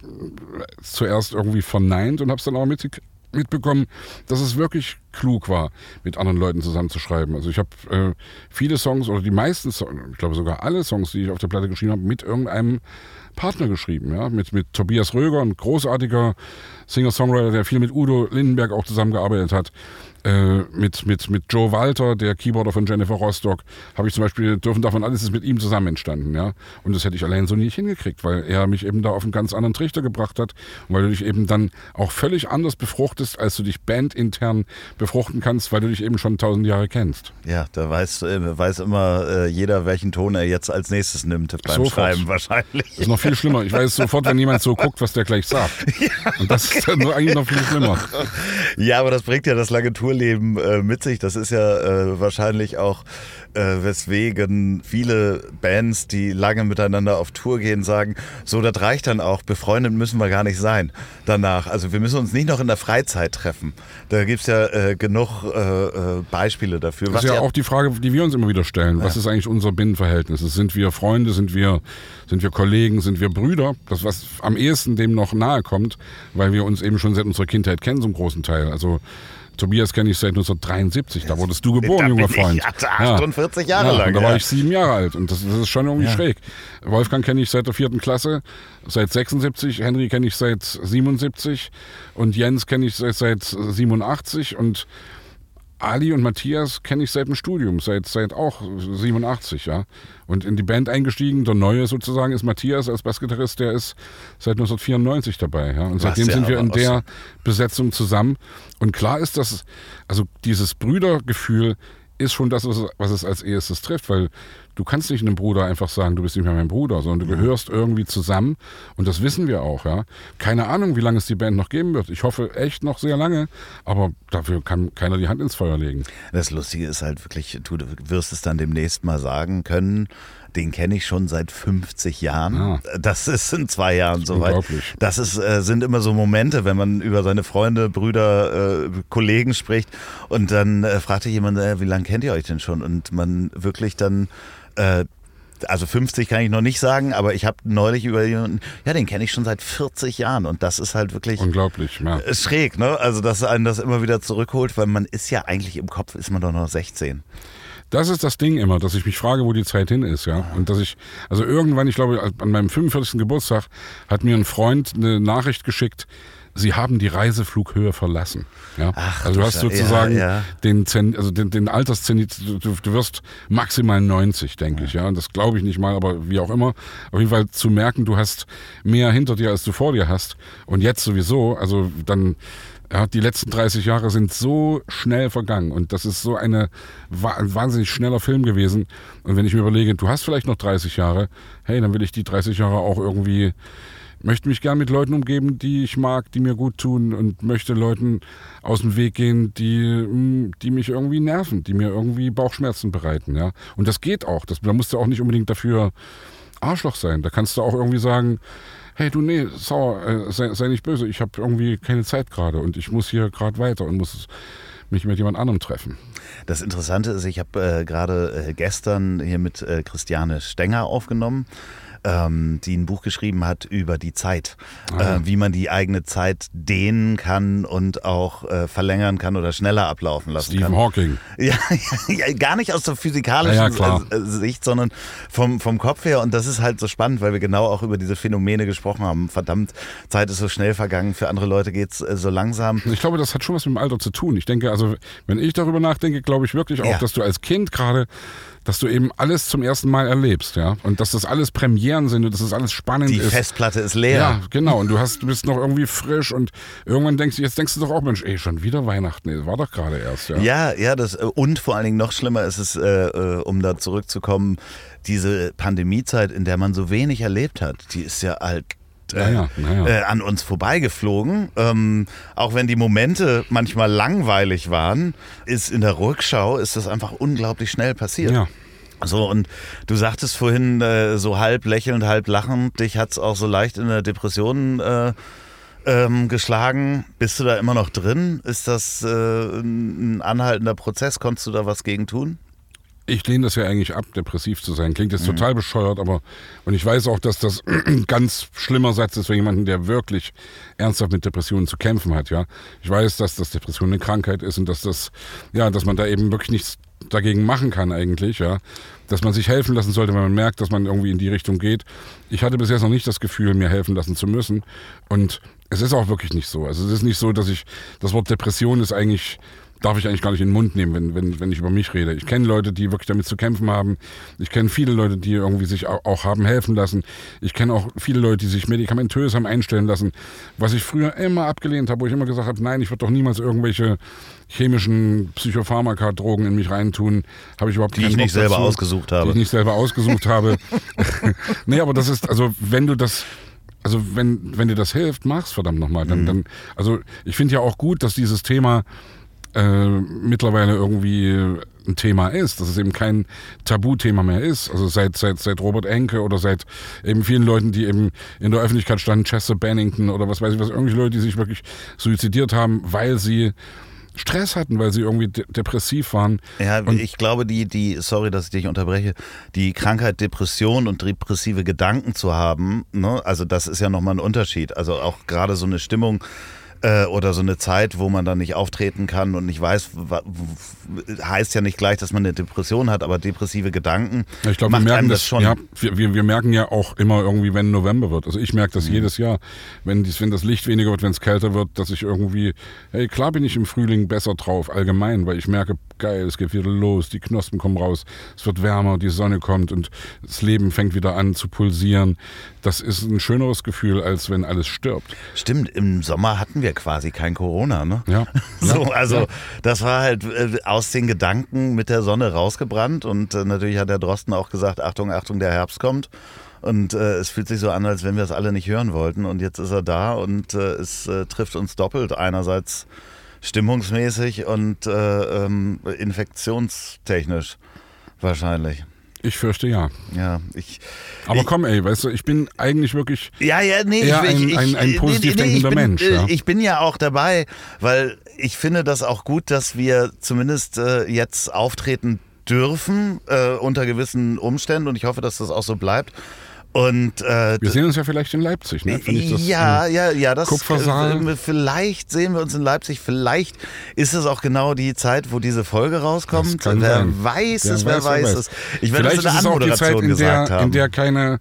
zuerst irgendwie verneint und habe es dann auch mit, mitbekommen, dass es wirklich klug war, mit anderen Leuten zusammenzuschreiben. Also ich habe äh, viele Songs oder die meisten Songs, ich glaube sogar alle Songs, die ich auf der Platte geschrieben habe, mit irgendeinem Partner geschrieben. Ja? Mit, mit Tobias Röger, ein großartiger Singer-Songwriter, der viel mit Udo Lindenberg auch zusammengearbeitet hat. Äh, mit, mit, mit Joe Walter, der Keyboarder von Jennifer Rostock, habe ich zum Beispiel, dürfen davon alles ist mit ihm zusammen entstanden, ja. Und das hätte ich allein so nicht hingekriegt, weil er mich eben da auf einen ganz anderen Trichter gebracht hat und weil du dich eben dann auch völlig anders befruchtest, als du dich bandintern befruchten kannst, weil du dich eben schon tausend Jahre kennst. Ja, da weiß, äh, weiß immer äh, jeder, welchen Ton er jetzt als nächstes nimmt beim sofort. Schreiben wahrscheinlich. Das ist noch viel schlimmer. Ich weiß sofort, wenn jemand so guckt, was der gleich sagt. Ja, und das ist dann eigentlich noch viel schlimmer. Ja, aber das bringt ja das lange Tour Tourleben äh, mit sich. Das ist ja äh, wahrscheinlich auch, äh, weswegen viele Bands, die lange miteinander auf Tour gehen, sagen, so, das reicht dann auch, befreundet müssen wir gar nicht sein danach. Also wir müssen uns nicht noch in der Freizeit treffen. Da gibt es ja äh, genug äh, äh, Beispiele dafür. Das ist ja, ja, auch die Frage, die wir uns immer wieder stellen. Ja. Was ist eigentlich unser Binnenverhältnis? Sind wir Freunde, sind wir, sind wir Kollegen, sind wir Brüder? Das, was am ehesten dem noch nahe kommt, weil wir uns eben schon seit unserer Kindheit kennen, zum großen Teil. Also Tobias kenne ich seit 1973. Da wurdest du geboren, junger Freund. Ich 48 ja. Jahre ja, lang. Da war ich sieben Jahre alt und das, das ist schon irgendwie schräg. Wolfgang kenne ich seit der vierten Klasse, seit 76. Henry kenne ich seit 77 und Jens kenne ich seit, seit 87 und Ali und Matthias kenne ich seit dem Studium, seit, seit auch 87, ja. Und in die Band eingestiegen, der Neue sozusagen ist Matthias als Bassgitarrist, der ist seit 1994 dabei, ja. Und seitdem sind wir in der Besetzung zusammen. Und klar ist das, also dieses Brüdergefühl ist schon das, was es als erstes trifft, weil du kannst nicht einem Bruder einfach sagen, du bist nicht mehr mein Bruder, sondern du gehörst irgendwie zusammen und das wissen wir auch, ja. Keine Ahnung, wie lange es die Band noch geben wird. Ich hoffe echt noch sehr lange, aber dafür kann keiner die Hand ins Feuer legen. Das Lustige ist halt wirklich, du wirst es dann demnächst mal sagen können, den kenne ich schon seit 50 Jahren. Ah. Das ist in zwei Jahren soweit. Das ist, äh, sind immer so Momente, wenn man über seine Freunde, Brüder, äh, Kollegen spricht und dann äh, fragte jemand, äh, wie lange kennt ihr euch denn schon? Und man wirklich dann äh, also 50 kann ich noch nicht sagen, aber ich habe neulich über jemanden, ja, den kenne ich schon seit 40 Jahren und das ist halt wirklich unglaublich, ja. schräg, ne? Also, dass einen das immer wieder zurückholt, weil man ist ja eigentlich im Kopf ist man doch noch 16. Das ist das Ding immer, dass ich mich frage, wo die Zeit hin ist, ja. Und dass ich, also irgendwann, ich glaube, an meinem 45. Geburtstag hat mir ein Freund eine Nachricht geschickt, Sie haben die Reiseflughöhe verlassen. Ja? Ach, also du hast sozusagen ja, ja. den, Zen, also den, den Alterszenit, du, du, wirst maximal 90, denke ich. Ja? Und das glaube ich nicht mal, aber wie auch immer. Auf jeden Fall zu merken, du hast mehr hinter dir, als du vor dir hast. Und jetzt sowieso, also dann ja, die letzten 30 Jahre sind so schnell vergangen und das ist so eine, ein wahnsinnig schneller Film gewesen. Und wenn ich mir überlege, du hast vielleicht noch 30 Jahre, hey, dann will ich die 30 Jahre auch irgendwie, möchte mich gern mit Leuten umgeben, die ich mag, die mir gut tun und möchte Leuten aus dem Weg gehen, die, hm, die mich irgendwie nerven, die mir irgendwie Bauchschmerzen bereiten. Ja? Und das geht auch. Das, da musst du auch nicht unbedingt dafür Arschloch sein. Da kannst du auch irgendwie sagen, hey du, nee, sauer, äh, sei, sei, nicht böse, ich habe irgendwie keine Zeit gerade und ich muss hier gerade weiter und muss mich mit jemand anderem treffen. Das Interessante ist, ich habe äh, gerade äh, gestern hier mit äh, Christiane Stenger aufgenommen ähm, die ein Buch geschrieben hat über die Zeit, Ah, äh, wie man die eigene Zeit dehnen kann und auch äh, verlängern kann oder schneller ablaufen lassen Stephen kann. Hawking. Ja, ja, gar nicht aus der physikalischen Ja, äh, Sicht, sondern vom, vom Kopf her. Und das ist halt so spannend, weil wir genau auch über diese Phänomene gesprochen haben. Verdammt, Zeit ist so schnell vergangen, für andere Leute geht's äh, so langsam. Ich glaube, das hat schon was mit dem Alter zu tun. Ich denke, also wenn ich darüber nachdenke, glaube ich wirklich auch, Ja. dass du als Kind gerade, dass du eben alles zum ersten Mal erlebst, ja. Und dass das alles Premieren sind und dass das alles spannend Die ist. Festplatte ist leer. Ja, genau. Und du hast, du bist noch irgendwie frisch und irgendwann denkst du, jetzt denkst du doch auch, Mensch, ey, schon wieder Weihnachten. Nee, war doch gerade erst, ja. Ja, ja, das äh, und vor allen Dingen noch schlimmer ist es, äh, äh, um da zurückzukommen, diese Pandemiezeit, in der man so wenig erlebt hat, die ist ja halt äh, Ja, ja, na ja. Äh, an uns vorbeigeflogen. Ähm, auch wenn die Momente manchmal langweilig waren, ist in der Rückschau ist das einfach unglaublich schnell passiert. Ja. So, und du sagtest vorhin äh, so halb lächelnd, halb lachend, dich hat's auch so leicht in der Depression äh, ähm, geschlagen. Bist du da immer noch drin? Ist das äh, ein anhaltender Prozess? Konntest du da was gegen tun? Ich lehne das ja eigentlich ab, depressiv zu sein. Klingt Mhm. jetzt total bescheuert, aber und ich weiß auch, dass das ein ganz schlimmer Satz ist für jemanden, der wirklich ernsthaft mit Depressionen zu kämpfen hat, ja. Ich weiß, dass das Depression eine Krankheit ist und dass das, ja, dass man da eben wirklich nichts dagegen machen kann eigentlich, ja. Dass man sich helfen lassen sollte, wenn man merkt, dass man irgendwie in die Richtung geht. Ich hatte bis jetzt noch nicht das Gefühl, mir helfen lassen zu müssen. Und es ist auch wirklich nicht so. Also es ist nicht so, dass ich, das Wort Depression ist eigentlich darf ich eigentlich gar nicht in den Mund nehmen, wenn, wenn, wenn ich über mich rede. Ich kenne Leute, die wirklich damit zu kämpfen haben. Ich kenne viele Leute, die irgendwie sich auch, auch haben helfen lassen. Ich kenne auch viele Leute, die sich medikamentös haben einstellen lassen. Was ich früher immer abgelehnt habe, wo ich immer gesagt habe, nein, ich würde doch niemals irgendwelche chemischen Psychopharmaka-Drogen in mich reintun, habe ich überhaupt Die ich nicht Bock selber dazu, ausgesucht Die habe. ich nicht selber ausgesucht habe. nee, aber das ist, also wenn du das also wenn, wenn dir das hilft, mach's verdammt nochmal. Dann, dann, also ich finde ja auch gut, dass dieses Thema äh, mittlerweile irgendwie ein Thema ist, dass es eben kein Tabuthema mehr ist. Also seit, seit, seit Robert Enke oder seit eben vielen Leuten, die eben in der Öffentlichkeit standen, Chester Bennington oder was weiß ich was, irgendwelche Leute, die sich wirklich suizidiert haben, weil sie Stress hatten, weil sie irgendwie de depressiv waren. Ja, Und- ich glaube, die, die, sorry, dass ich dich unterbreche, die Krankheit Depression und depressive Gedanken zu haben, ne, also das ist ja nochmal ein Unterschied. Also auch gerade so eine Stimmung äh, oder so eine Zeit, wo man dann nicht auftreten kann und nicht weiß, heißt ja nicht gleich, dass man eine Depression hat, aber depressive Gedanken Ich glaube, wir merken das, das schon. Ja, wir, wir, merken ja auch immer irgendwie, wenn November wird. Also ich merke Mhm. das jedes Jahr, wenn, dies, wenn das Licht weniger wird, wenn es kälter wird, dass ich irgendwie, hey, klar bin ich im Frühling besser drauf, allgemein, weil ich merke, geil, es geht wieder los, die Knospen kommen raus, es wird wärmer, die Sonne kommt und das Leben fängt wieder an zu pulsieren. Das ist ein schöneres Gefühl, als wenn alles stirbt. Stimmt, im Sommer hatten wir quasi kein Corona, ne? Ja. So, also Ja. das war halt äh, aus den Gedanken mit der Sonne rausgebrannt und äh, natürlich hat der Drosten auch gesagt, Achtung, Achtung, der Herbst kommt. Und äh, es fühlt sich so an, als wenn wir es alle nicht hören wollten. Und jetzt ist er da und äh, es trifft uns doppelt. Einerseits stimmungsmäßig und äh, ähm, infektionstechnisch wahrscheinlich. Ich fürchte ja. Ja, ich. Aber ich, komm, ey, weißt du, ich bin eigentlich wirklich Ja, ja, nee, Eher ich, ein- ich, ein- ein positiv ich denkender bin, Mensch, äh, ja. Ich bin ja auch dabei, weil ich finde das auch gut, dass wir zumindest äh, jetzt auftreten dürfen äh, unter gewissen Umständen und ich hoffe, dass das auch so bleibt. Und äh, Wir sehen uns ja vielleicht in Leipzig, ne? Das, ja, ja, ja, das Kupfersaal. äh, vielleicht sehen wir uns in Leipzig, vielleicht ist es auch genau die Zeit, wo diese Folge rauskommt. Wer sein. weiß Wer es, wer weiß, es. Ich werde Vielleicht das in der Anmoderation gesagt der, haben. in der keine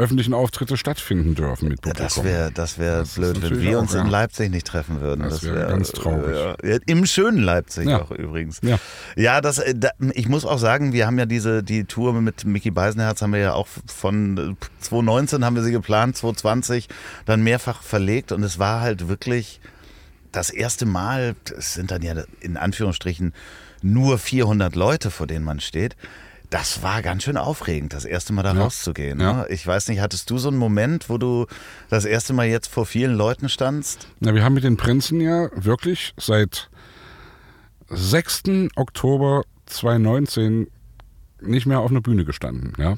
öffentlichen Auftritte stattfinden dürfen mit Publikum. das wäre das wär Das blöd, wenn wir auch, uns ja. in Leipzig nicht treffen würden. Das wäre wär, ganz traurig. äh, Ja, Im schönen Leipzig Ja. auch übrigens. Ja. Ja, das, äh, da, ich muss auch sagen, wir haben ja diese die Tour mit Mickey Beisenherz haben wir ja auch von äh, 2019 haben wir sie geplant, 2020 dann mehrfach verlegt und es war halt wirklich das erste Mal, es sind dann ja in Anführungsstrichen nur 400 Leute, vor denen man steht. Das war ganz schön aufregend, das erste Mal da Ja. rauszugehen. Ja. Ne? Ich weiß nicht, hattest du so einen Moment, wo du das erste Mal jetzt vor vielen Leuten standst? Na, wir haben mit den Prinzen ja wirklich seit 6. Oktober 2019 nicht mehr auf einer Bühne gestanden. Ja?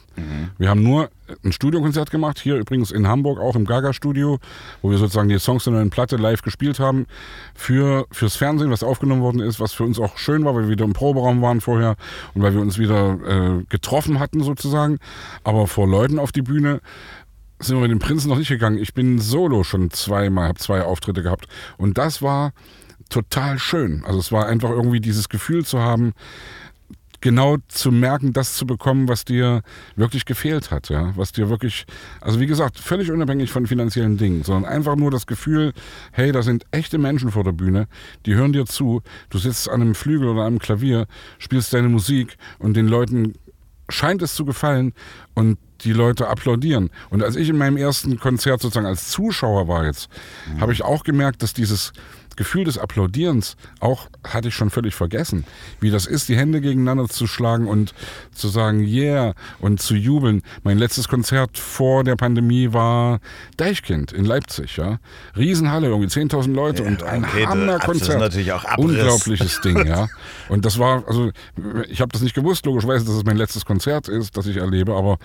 Wir haben nur ein Studiokonzert gemacht, hier übrigens in Hamburg, auch im Gaga-Studio, wo wir sozusagen die Songs in einer Platte live gespielt haben für, fürs Fernsehen, was aufgenommen worden ist, was für uns auch schön war, weil wir wieder im Proberaum waren vorher und weil wir uns wieder äh, getroffen hatten sozusagen. Aber vor Leuten auf die Bühne sind wir mit dem Prinzen noch nicht gegangen. Ich bin solo schon zweimal, habe zwei Auftritte gehabt. Und das war total schön. Also es war einfach irgendwie dieses Gefühl zu haben, genau zu merken, das zu bekommen, was dir wirklich gefehlt hat, ja, was dir wirklich, also wie gesagt, völlig unabhängig von finanziellen Dingen, sondern einfach nur das Gefühl, hey, da sind echte Menschen vor der Bühne, die hören dir zu, du sitzt an einem Flügel oder einem Klavier, spielst deine Musik und den Leuten scheint es zu gefallen und die Leute applaudieren. Und als ich in meinem ersten Konzert sozusagen als Zuschauer war jetzt, mhm. habe ich auch gemerkt, dass dieses Gefühl des Applaudierens auch hatte ich schon völlig vergessen, wie das ist, die Hände gegeneinander zu schlagen und zu sagen yeah und zu jubeln. Mein letztes Konzert vor der Pandemie war Deichkind in Leipzig, ja. Riesenhalle, irgendwie 10.000 Leute ja, und ein okay, Hammerkonzert. Das ist natürlich auch Abriss. Unglaubliches Ding, ja. Und das war, also ich habe das nicht gewusst, logischerweise, dass es mein letztes Konzert ist, das ich erlebe, aber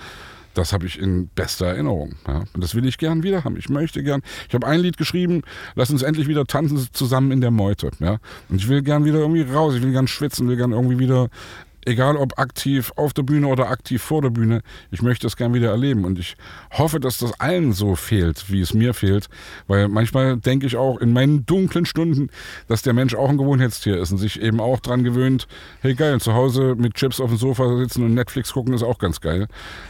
das habe ich in bester Erinnerung. Ja. Und das will ich gern wieder haben. Ich möchte gern. Ich habe ein Lied geschrieben, lass uns endlich wieder tanzen zusammen in der Meute. Ja. Und ich will gern wieder irgendwie raus, ich will gern schwitzen, will gern irgendwie wieder egal ob aktiv auf der Bühne oder aktiv vor der Bühne, ich möchte das gern wieder erleben. Und ich hoffe, dass das allen so fehlt, wie es mir fehlt. Weil manchmal denke ich auch in meinen dunklen Stunden, dass der Mensch auch ein Gewohnheitstier ist und sich eben auch dran gewöhnt, hey geil, zu Hause mit Chips auf dem Sofa sitzen und Netflix gucken ist auch ganz geil.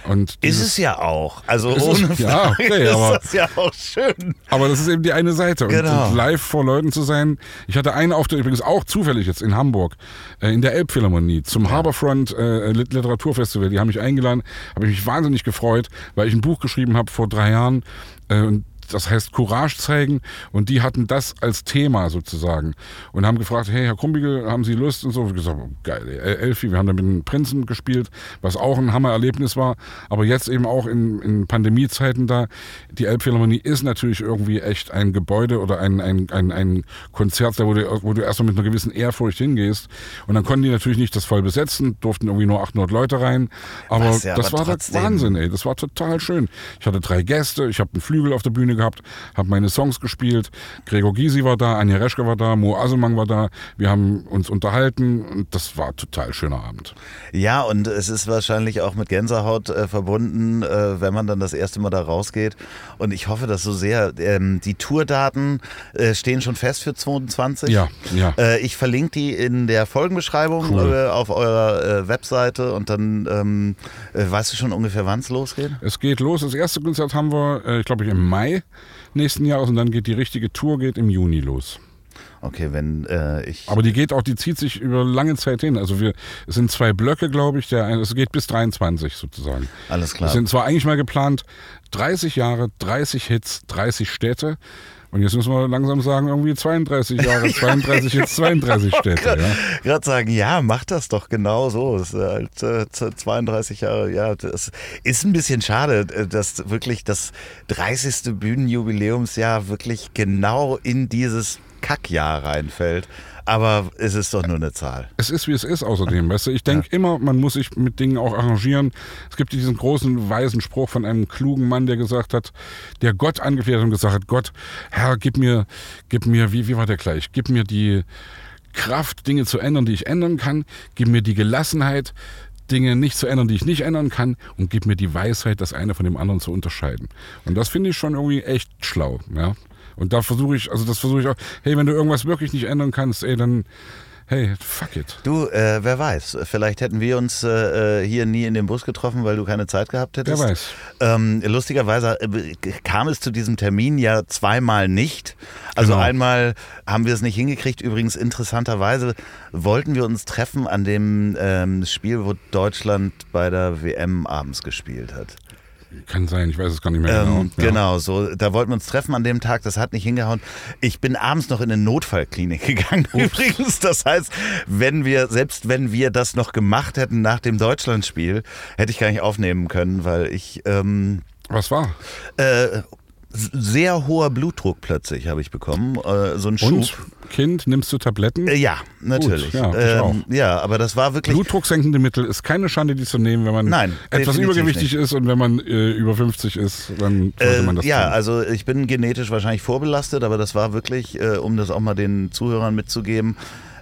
Und ist es ja auch. Also ohne es, ja, okay, ist aber, das ja auch schön. Aber das ist eben die eine Seite. Und, genau. und live vor Leuten zu sein. Ich hatte einen Auftritt übrigens auch zufällig jetzt in Hamburg, äh, in der Elbphilharmonie, zum ja. Harbourfront äh, Literaturfestival. Die haben mich eingeladen, habe ich mich wahnsinnig gefreut, weil ich ein Buch geschrieben habe vor drei Jahren. Äh, und das heißt Courage zeigen und die hatten das als Thema sozusagen und haben gefragt, hey Herr Krumbiegel, haben Sie Lust und so. Ich gesagt, oh, geil, Elfi, wir haben da mit den Prinzen gespielt, was auch ein Hammererlebnis war, aber jetzt eben auch in, in Pandemiezeiten da, die Elbphilharmonie ist natürlich irgendwie echt ein Gebäude oder ein, ein, ein, ein Konzert, wo du, wo du erstmal mit einer gewissen Ehrfurcht hingehst und dann konnten die natürlich nicht das voll besetzen, durften irgendwie nur 800 Leute rein, aber ja, das aber war trotzdem. Wahnsinn, ey, das war total schön. Ich hatte drei Gäste, ich habe einen Flügel auf der Bühne gehabt, habe meine Songs gespielt. Gregor Gysi war da, Anja Reschke war da, Mo Aselmann war da. Wir haben uns unterhalten und das war ein total schöner Abend. Ja, und es ist wahrscheinlich auch mit Gänsehaut äh, verbunden, äh, wenn man dann das erste Mal da rausgeht. Und ich hoffe, dass so sehr. Ähm, die Tourdaten äh, stehen schon fest für 22. Ja, ja. Äh, ich verlinke die in der Folgenbeschreibung cool. Äh, auf eurer äh, Webseite und dann ähm, weißt du schon ungefähr, wann es losgeht? Es geht los. Das erste Konzert haben wir, ich glaube, im Mai nächsten Jahres und dann geht die richtige Tour geht im Juni los. Okay, wenn äh, ich. Aber die geht auch, die zieht sich über lange Zeit hin. Also wir, es sind zwei Blöcke, glaube ich. Der, es geht bis 23 sozusagen. Alles klar. Es sind zwar eigentlich mal geplant 30 Jahre, 30 Hits, 30 Städte. Und jetzt müssen wir langsam sagen, irgendwie 32 Jahre, 32 jetzt 32 Städte. Ja. Gerade sagen, ja, mach das doch genau so. Ist halt äh, 32 Jahre, ja, das ist ein bisschen schade, äh, dass wirklich das 30. Bühnenjubiläumsjahr wirklich genau in dieses Kackjahr reinfällt. Aber es ist doch nur eine Zahl. Es ist, wie es ist außerdem. Weißt du? Ich denke ja. immer, man muss sich mit Dingen auch arrangieren. Es gibt diesen großen, weisen Spruch von einem klugen Mann, der gesagt hat, der Gott angefleht hat und gesagt hat, Gott, Herr, gib mir, gib mir, wie, wie war der gleich? Gib mir die Kraft, Dinge zu ändern, die ich ändern kann. Gib mir die Gelassenheit, Dinge nicht zu ändern, die ich nicht ändern kann und gib mir die Weisheit, das eine von dem anderen zu unterscheiden. Und das finde ich schon irgendwie echt schlau. Ja? Und da versuche ich, also das versuche ich auch, hey, wenn du irgendwas wirklich nicht ändern kannst, ey, dann hey, fuck it. Du, äh, wer weiß, vielleicht hätten wir uns äh, hier nie in dem Bus getroffen, weil du keine Zeit gehabt hättest. Wer weiß. Ähm, lustigerweise äh, kam es zu diesem Termin ja zweimal nicht. Also genau. einmal haben wir es nicht hingekriegt. Übrigens interessanterweise wollten wir uns treffen an dem ähm, Spiel, wo Deutschland bei der WM abends gespielt hat. Kann sein, ich weiß es gar nicht mehr ähm, genau. Genau, so, da wollten wir uns treffen an dem Tag, das hat nicht hingehauen. Ich bin abends noch in eine Notfallklinik gegangen Ups. übrigens. Das heißt, wenn wir, selbst wenn wir das noch gemacht hätten nach dem Deutschlandspiel, hätte ich gar nicht aufnehmen können, weil ich... Ähm, Was war? Äh, sehr hoher Blutdruck plötzlich habe ich bekommen, äh, so ein Schub. Und Kind, nimmst du Tabletten? Äh, ja, natürlich. Gut, ja, auch. ja, aber das war wirklich. Blutdrucksenkende Mittel ist keine Schande, die zu nehmen, wenn man Nein, etwas übergewichtig nicht. ist und wenn man äh, über 50 ist, dann sollte man das Äh, ja, tun. also ich bin genetisch wahrscheinlich vorbelastet, aber das war wirklich, äh, um das auch mal den Zuhörern mitzugeben.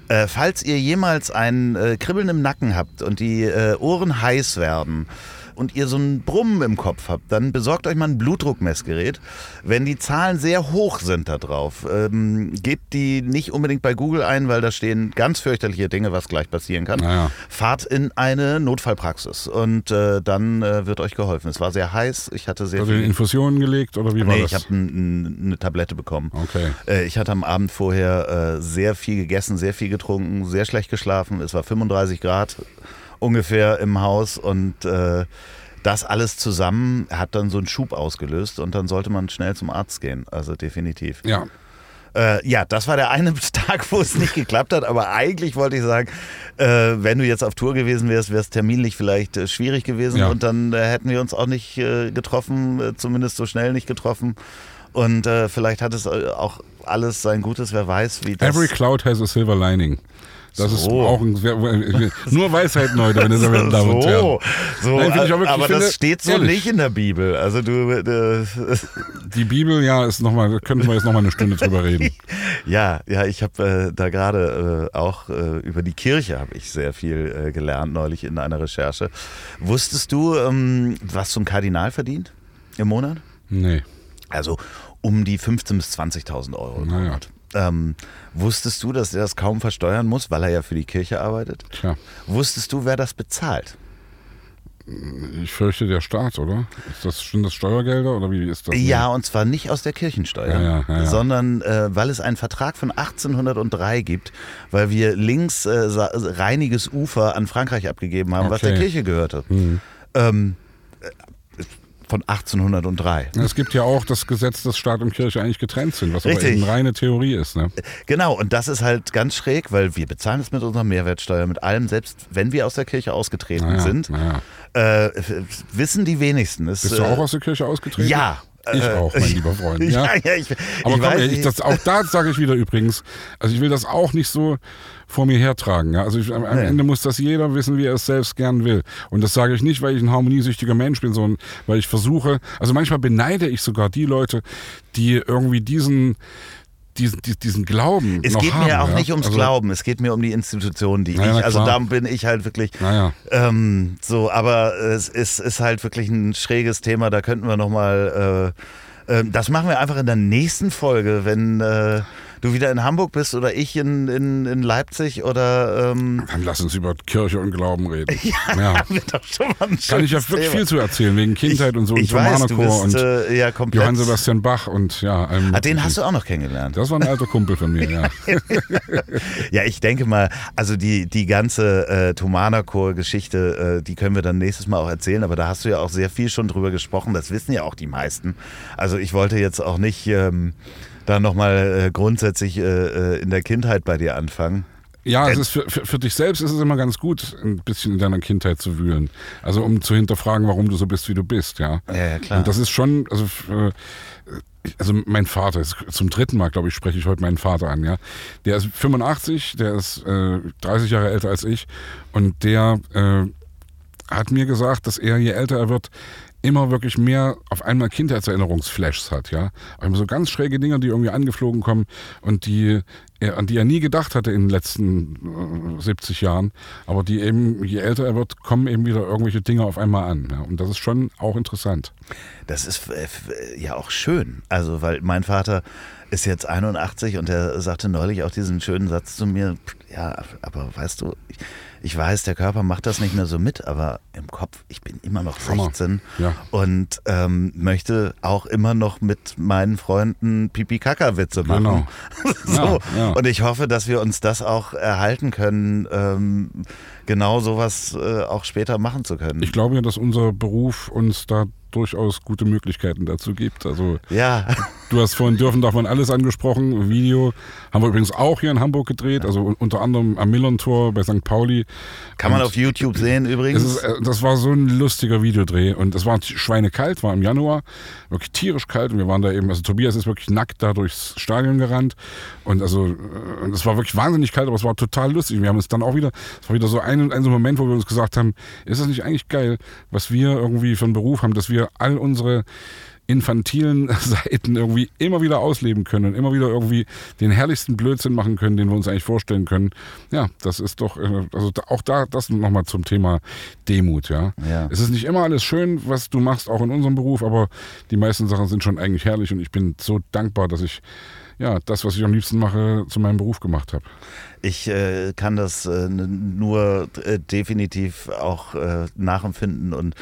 Äh, falls ihr jemals ein äh, Kribbeln im Nacken habt und die äh, Ohren heiß werden und ihr so ein Brummen im Kopf habt, dann besorgt euch mal ein Blutdruckmessgerät. Wenn die Zahlen sehr hoch sind da drauf, ähm, gebt die nicht unbedingt bei Google ein, weil da stehen ganz fürchterliche Dinge, was gleich passieren kann. Naja. Fahrt in eine Notfallpraxis und äh, dann äh, wird euch geholfen. Es war sehr heiß, ich hatte sehr in viel... Infusionen gelegt oder wie war Nee, das? ich habe eine Tablette bekommen. Okay. Äh, ich hatte am Abend vorher äh, sehr viel gegessen, sehr viel getrunken, sehr schlecht geschlafen. Es war 35 Grad ungefähr im Haus und äh, das alles zusammen hat dann so einen Schub ausgelöst und dann sollte man schnell zum Arzt gehen. Also definitiv. ja, Äh, ja, das war der eine Tag, wo es nicht geklappt hat, aber eigentlich wollte ich sagen, äh, wenn du jetzt auf Tour gewesen wärst, wäre es terminlich vielleicht äh, schwierig gewesen Ja. und dann äh, hätten wir uns auch nicht äh, getroffen, äh, zumindest so schnell nicht getroffen. Und vielleicht hat es auch alles sein Gutes, wer weiß, wie das... every cloud has a silver lining. Das ist So. auch ein nur Weisheiten heute, meine verehrten Damen und Herren. so, so Nein, ich auch wirklich- aber finde, das steht so ehrlich. nicht in der Bibel. Also du, äh, Die Bibel, ja, ist noch mal, da könnten wir jetzt noch mal eine Stunde drüber reden. Ja, ja, ich habe äh, da gerade äh, auch äh, über die Kirche habe ich sehr viel äh, gelernt neulich in einer Recherche. Wusstest du, ähm, was so ein Kardinal verdient im Monat? Nee. Also um die 15.000 bis 20.000 Euro im Naja. Monat. Ähm, wusstest du, dass er das kaum versteuern muss, weil er ja für die Kirche arbeitet? Tja, Wusstest du, wer das bezahlt? ich fürchte der Staat, oder? Ist das, sind das Steuergelder oder wie ist das? Ja, und zwar nicht aus der Kirchensteuer, Ja, ja, ja, sondern äh, weil es einen Vertrag von 1803 gibt, weil wir links äh, Reiniges Ufer an Frankreich abgegeben haben, was Okay. der Kirche gehörte. Mhm. Ähm, äh, von 1803. Es gibt ja auch das Gesetz, dass Staat und Kirche eigentlich getrennt sind, was aber Richtig. eben reine Theorie ist. Ne? Genau, und das ist halt ganz schräg, weil wir bezahlen es mit unserer Mehrwertsteuer, mit allem, selbst wenn wir aus der Kirche ausgetreten Naja, sind, naja. äh, wissen die wenigsten. Es, Bist du äh, auch aus der Kirche ausgetreten? Ja. Ich Äh, auch, mein lieber Freund. Ja, Ja. ja, ich, Aber ich komm, weiß ey, ich, das, auch da sage ich wieder übrigens, also ich will das auch nicht so vor mir hertragen. Ja? Also ich, am, am Nee. Ende muss das jeder wissen, wie er es selbst gern will. Und das sage ich nicht, weil ich ein harmoniesüchtiger Mensch bin, sondern weil ich versuche, also manchmal beneide ich sogar die Leute, die irgendwie diesen, diesen, diesen, Glauben Es geht haben. mir auch ja? nicht ums also, Glauben, es geht mir um die Institution, die Ja, ich, also klar. da bin ich halt wirklich Naja, ähm, so, aber es ist, ist halt wirklich ein schräges Thema, da könnten wir nochmal, äh, äh, das machen wir einfach in der nächsten Folge, wenn äh, du wieder in Hamburg bist oder ich in, in, in Leipzig oder ähm, dann lass uns über Kirche und Glauben reden. Ja, haben wir doch schon mal ein Kann ich ja wirklich viel zu erzählen, wegen Kindheit und so ich und weiß, du bist und äh, ja komplett. Johann Sebastian Bach und ja. allem Ah, den hast du auch noch kennengelernt. Das war ein alter Kumpel von mir, ja. Ja, ich denke mal, also die, die ganze äh, Thomanerchor-Geschichte, äh, die können wir dann nächstes Mal auch erzählen, aber da hast du ja auch sehr viel schon drüber gesprochen, das wissen ja auch die meisten. Also ich wollte jetzt auch nicht ähm, da nochmal äh, grundsätzlich äh, äh, in der Kindheit bei dir anfangen. Ja, es ist für, für, für dich selbst ist es immer ganz gut, ein bisschen in deiner Kindheit zu wühlen. Also um zu hinterfragen, warum du so bist, wie du bist, ja. Ja, ja, klar. Und das ist schon, also, äh, also mein Vater, ist zum dritten Mal, glaube ich, spreche ich heute meinen Vater an, ja. Der ist 85, der ist äh, 30 Jahre älter als ich und der äh, hat mir gesagt, dass er, je älter er wird, immer wirklich mehr auf einmal Kindheitserinnerungsflashs hat, ja. Also so ganz schräge Dinge, die irgendwie angeflogen kommen und die an die er nie gedacht hatte in den letzten äh, 70 Jahren, aber die eben, je älter er wird, kommen eben wieder irgendwelche Dinge auf einmal an. Ja? Und das ist schon auch interessant. Das ist äh, f- ja auch schön. Also, weil mein Vater ist jetzt 81 und er sagte neulich auch diesen schönen Satz zu mir, ja, aber weißt du, ich, ich weiß, der Körper macht das nicht mehr so mit, aber im Kopf, ich bin immer noch Hammer. 16 Ja. und ähm, möchte auch immer noch mit meinen Freunden Pipi-Kaka-Witze machen. Genau. so. Ja, ja. Und ich hoffe, dass wir uns das auch erhalten können, ähm, genau sowas äh, auch später machen zu können. Ich glaube ja, dass unser Beruf uns da durchaus gute Möglichkeiten dazu gibt. Also ja. du hast vorhin dürfen darf man alles angesprochen. Video haben wir übrigens auch hier in Hamburg gedreht, also un- unter anderem am Millern-Tor bei St. Pauli Kann man Und auf YouTube sehen übrigens. es ist, äh, das war so ein lustiger Videodreh und es war schweinekalt, war im Januar, wirklich tierisch kalt und wir waren da eben, also Tobias ist wirklich nackt da durchs Stadion gerannt und also äh, es war wirklich wahnsinnig kalt, aber es war total lustig. Wir haben uns dann auch wieder, es war wieder so ein, ein so ein Moment, wo wir uns gesagt haben, ist das nicht eigentlich geil, was wir irgendwie für einen Beruf haben, dass wir all unsere infantilen Seiten irgendwie immer wieder ausleben können und immer wieder irgendwie den herrlichsten Blödsinn machen können, den wir uns eigentlich vorstellen können. Ja, das ist doch, äh, also auch da, das nochmal zum Thema Demut, ja. Ja. Es ist nicht immer alles schön, was du machst, auch in unserem Beruf, aber die meisten Sachen sind schon eigentlich herrlich und ich bin so dankbar, dass ich ja, das, was ich am liebsten mache, zu meinem Beruf gemacht habe. Ich äh, kann das äh, nur äh, definitiv auch äh, nachempfinden und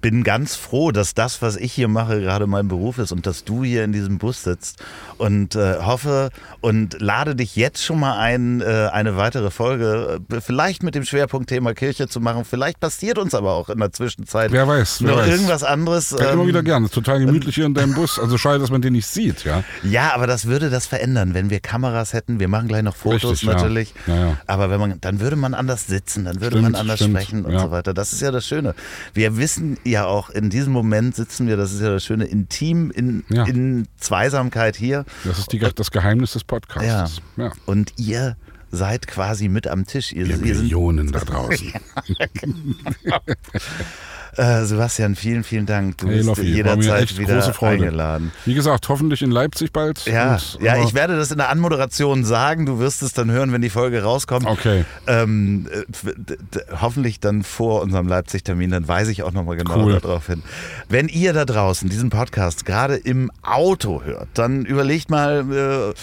bin ganz froh, dass das, was ich hier mache, gerade mein Beruf ist und dass du hier in diesem Bus sitzt und äh, hoffe und lade dich jetzt schon mal ein, äh, eine weitere Folge, äh, vielleicht mit dem Schwerpunktthema Kirche zu machen. Vielleicht passiert uns aber auch in der Zwischenzeit Wer weiß, wer noch weiß. irgendwas anderes. Ja, immer ähm, wieder gern. Ist total gemütlich hier in deinem Bus. Also schade, dass man den nicht sieht, ja. Ja, aber das würde das verändern, wenn wir Kameras hätten. Wir machen gleich noch Fotos Richtig, ja. natürlich. Ja, ja. Aber wenn man, dann würde man anders sitzen, dann würde Stimmt, man anders stimmt, sprechen und ja. so weiter. Das ist ja das Schöne. Wir wissen ja auch, in diesem Moment sitzen wir, das ist ja das Schöne, intim in, Ja. in Zweisamkeit hier. Das ist die, das Geheimnis des Podcasts. Ja. Und ihr seid quasi mit am Tisch. Ihr, Wir ihr sind, Millionen da draußen. Äh, Sebastian, vielen, vielen Dank. Du Hey, bist Loffi, jederzeit wieder eingeladen. Wie gesagt, hoffentlich in Leipzig bald. Ja, Und, ja, aber- ich werde das in der Anmoderation sagen. Du wirst es dann hören, wenn die Folge rauskommt. Okay. Ähm, äh, hoffentlich dann vor unserem Leipzig-Termin, dann weise ich auch nochmal genau Cool. darauf hin. Wenn ihr da draußen diesen Podcast gerade im Auto hört, dann überlegt mal, äh,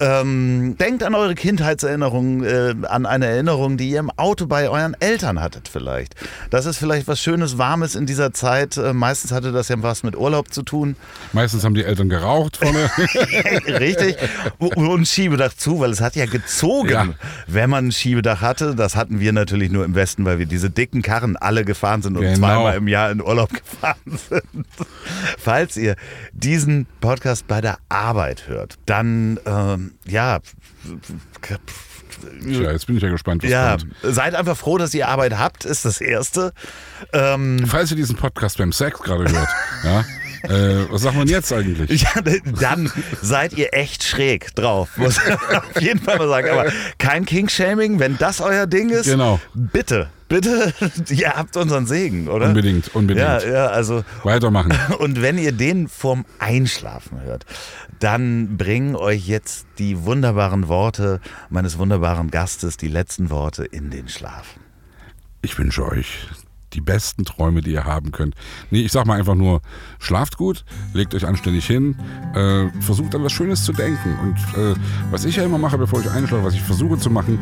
ähm, denkt an eure Kindheitserinnerungen, äh, an eine Erinnerung, die ihr im Auto bei euren Eltern hattet vielleicht. Das ist vielleicht was Schönes, Warmes in dieser Zeit. Äh, meistens hatte das ja was mit Urlaub zu tun. Meistens haben die Eltern geraucht vorne. Richtig. Und Schiebedach zu, weil es hat ja gezogen, Ja. wenn man ein Schiebedach hatte. Das hatten wir natürlich nur im Westen, weil wir diese dicken Karren alle gefahren sind und Genau. zweimal im Jahr in Urlaub gefahren sind. Falls ihr diesen Podcast bei der Arbeit hört, dann ähm, ja. Tja, jetzt bin ich ja gespannt, was Ja, kommt. seid einfach froh, dass ihr Arbeit habt, ist das Erste. Ähm, Falls ihr diesen Podcast beim Sex gerade hört, ja, äh, was sagt man jetzt eigentlich? Ja, dann seid ihr echt schräg drauf, muss ich auf jeden Fall mal sagen. Aber kein King-Shaming, wenn das euer Ding ist. Genau. Bitte, bitte, ihr habt unseren Segen, oder? Unbedingt, unbedingt. Ja, ja, also. Weitermachen. Und wenn ihr den vorm Einschlafen hört, dann bringen euch jetzt die wunderbaren Worte meines wunderbaren Gastes, die letzten Worte in den Schlaf. Ich wünsche euch die besten Träume, die ihr haben könnt. Nee, ich sag mal einfach nur, schlaft gut, legt euch anständig hin, äh, versucht an was Schönes zu denken. Und äh, was ich ja immer mache, bevor ich einschlafe, was ich versuche zu machen,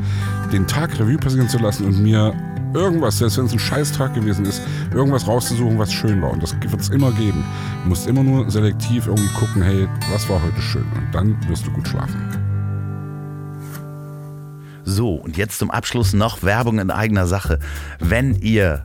den Tag Revue passieren zu lassen und mir irgendwas, selbst wenn es ein Scheißtag gewesen ist, irgendwas rauszusuchen, was schön war. Und das wird es immer geben. Du musst immer nur selektiv irgendwie gucken, hey, was war heute schön? Und dann wirst du gut schlafen. So, und jetzt zum Abschluss noch Werbung in eigener Sache. Wenn ihr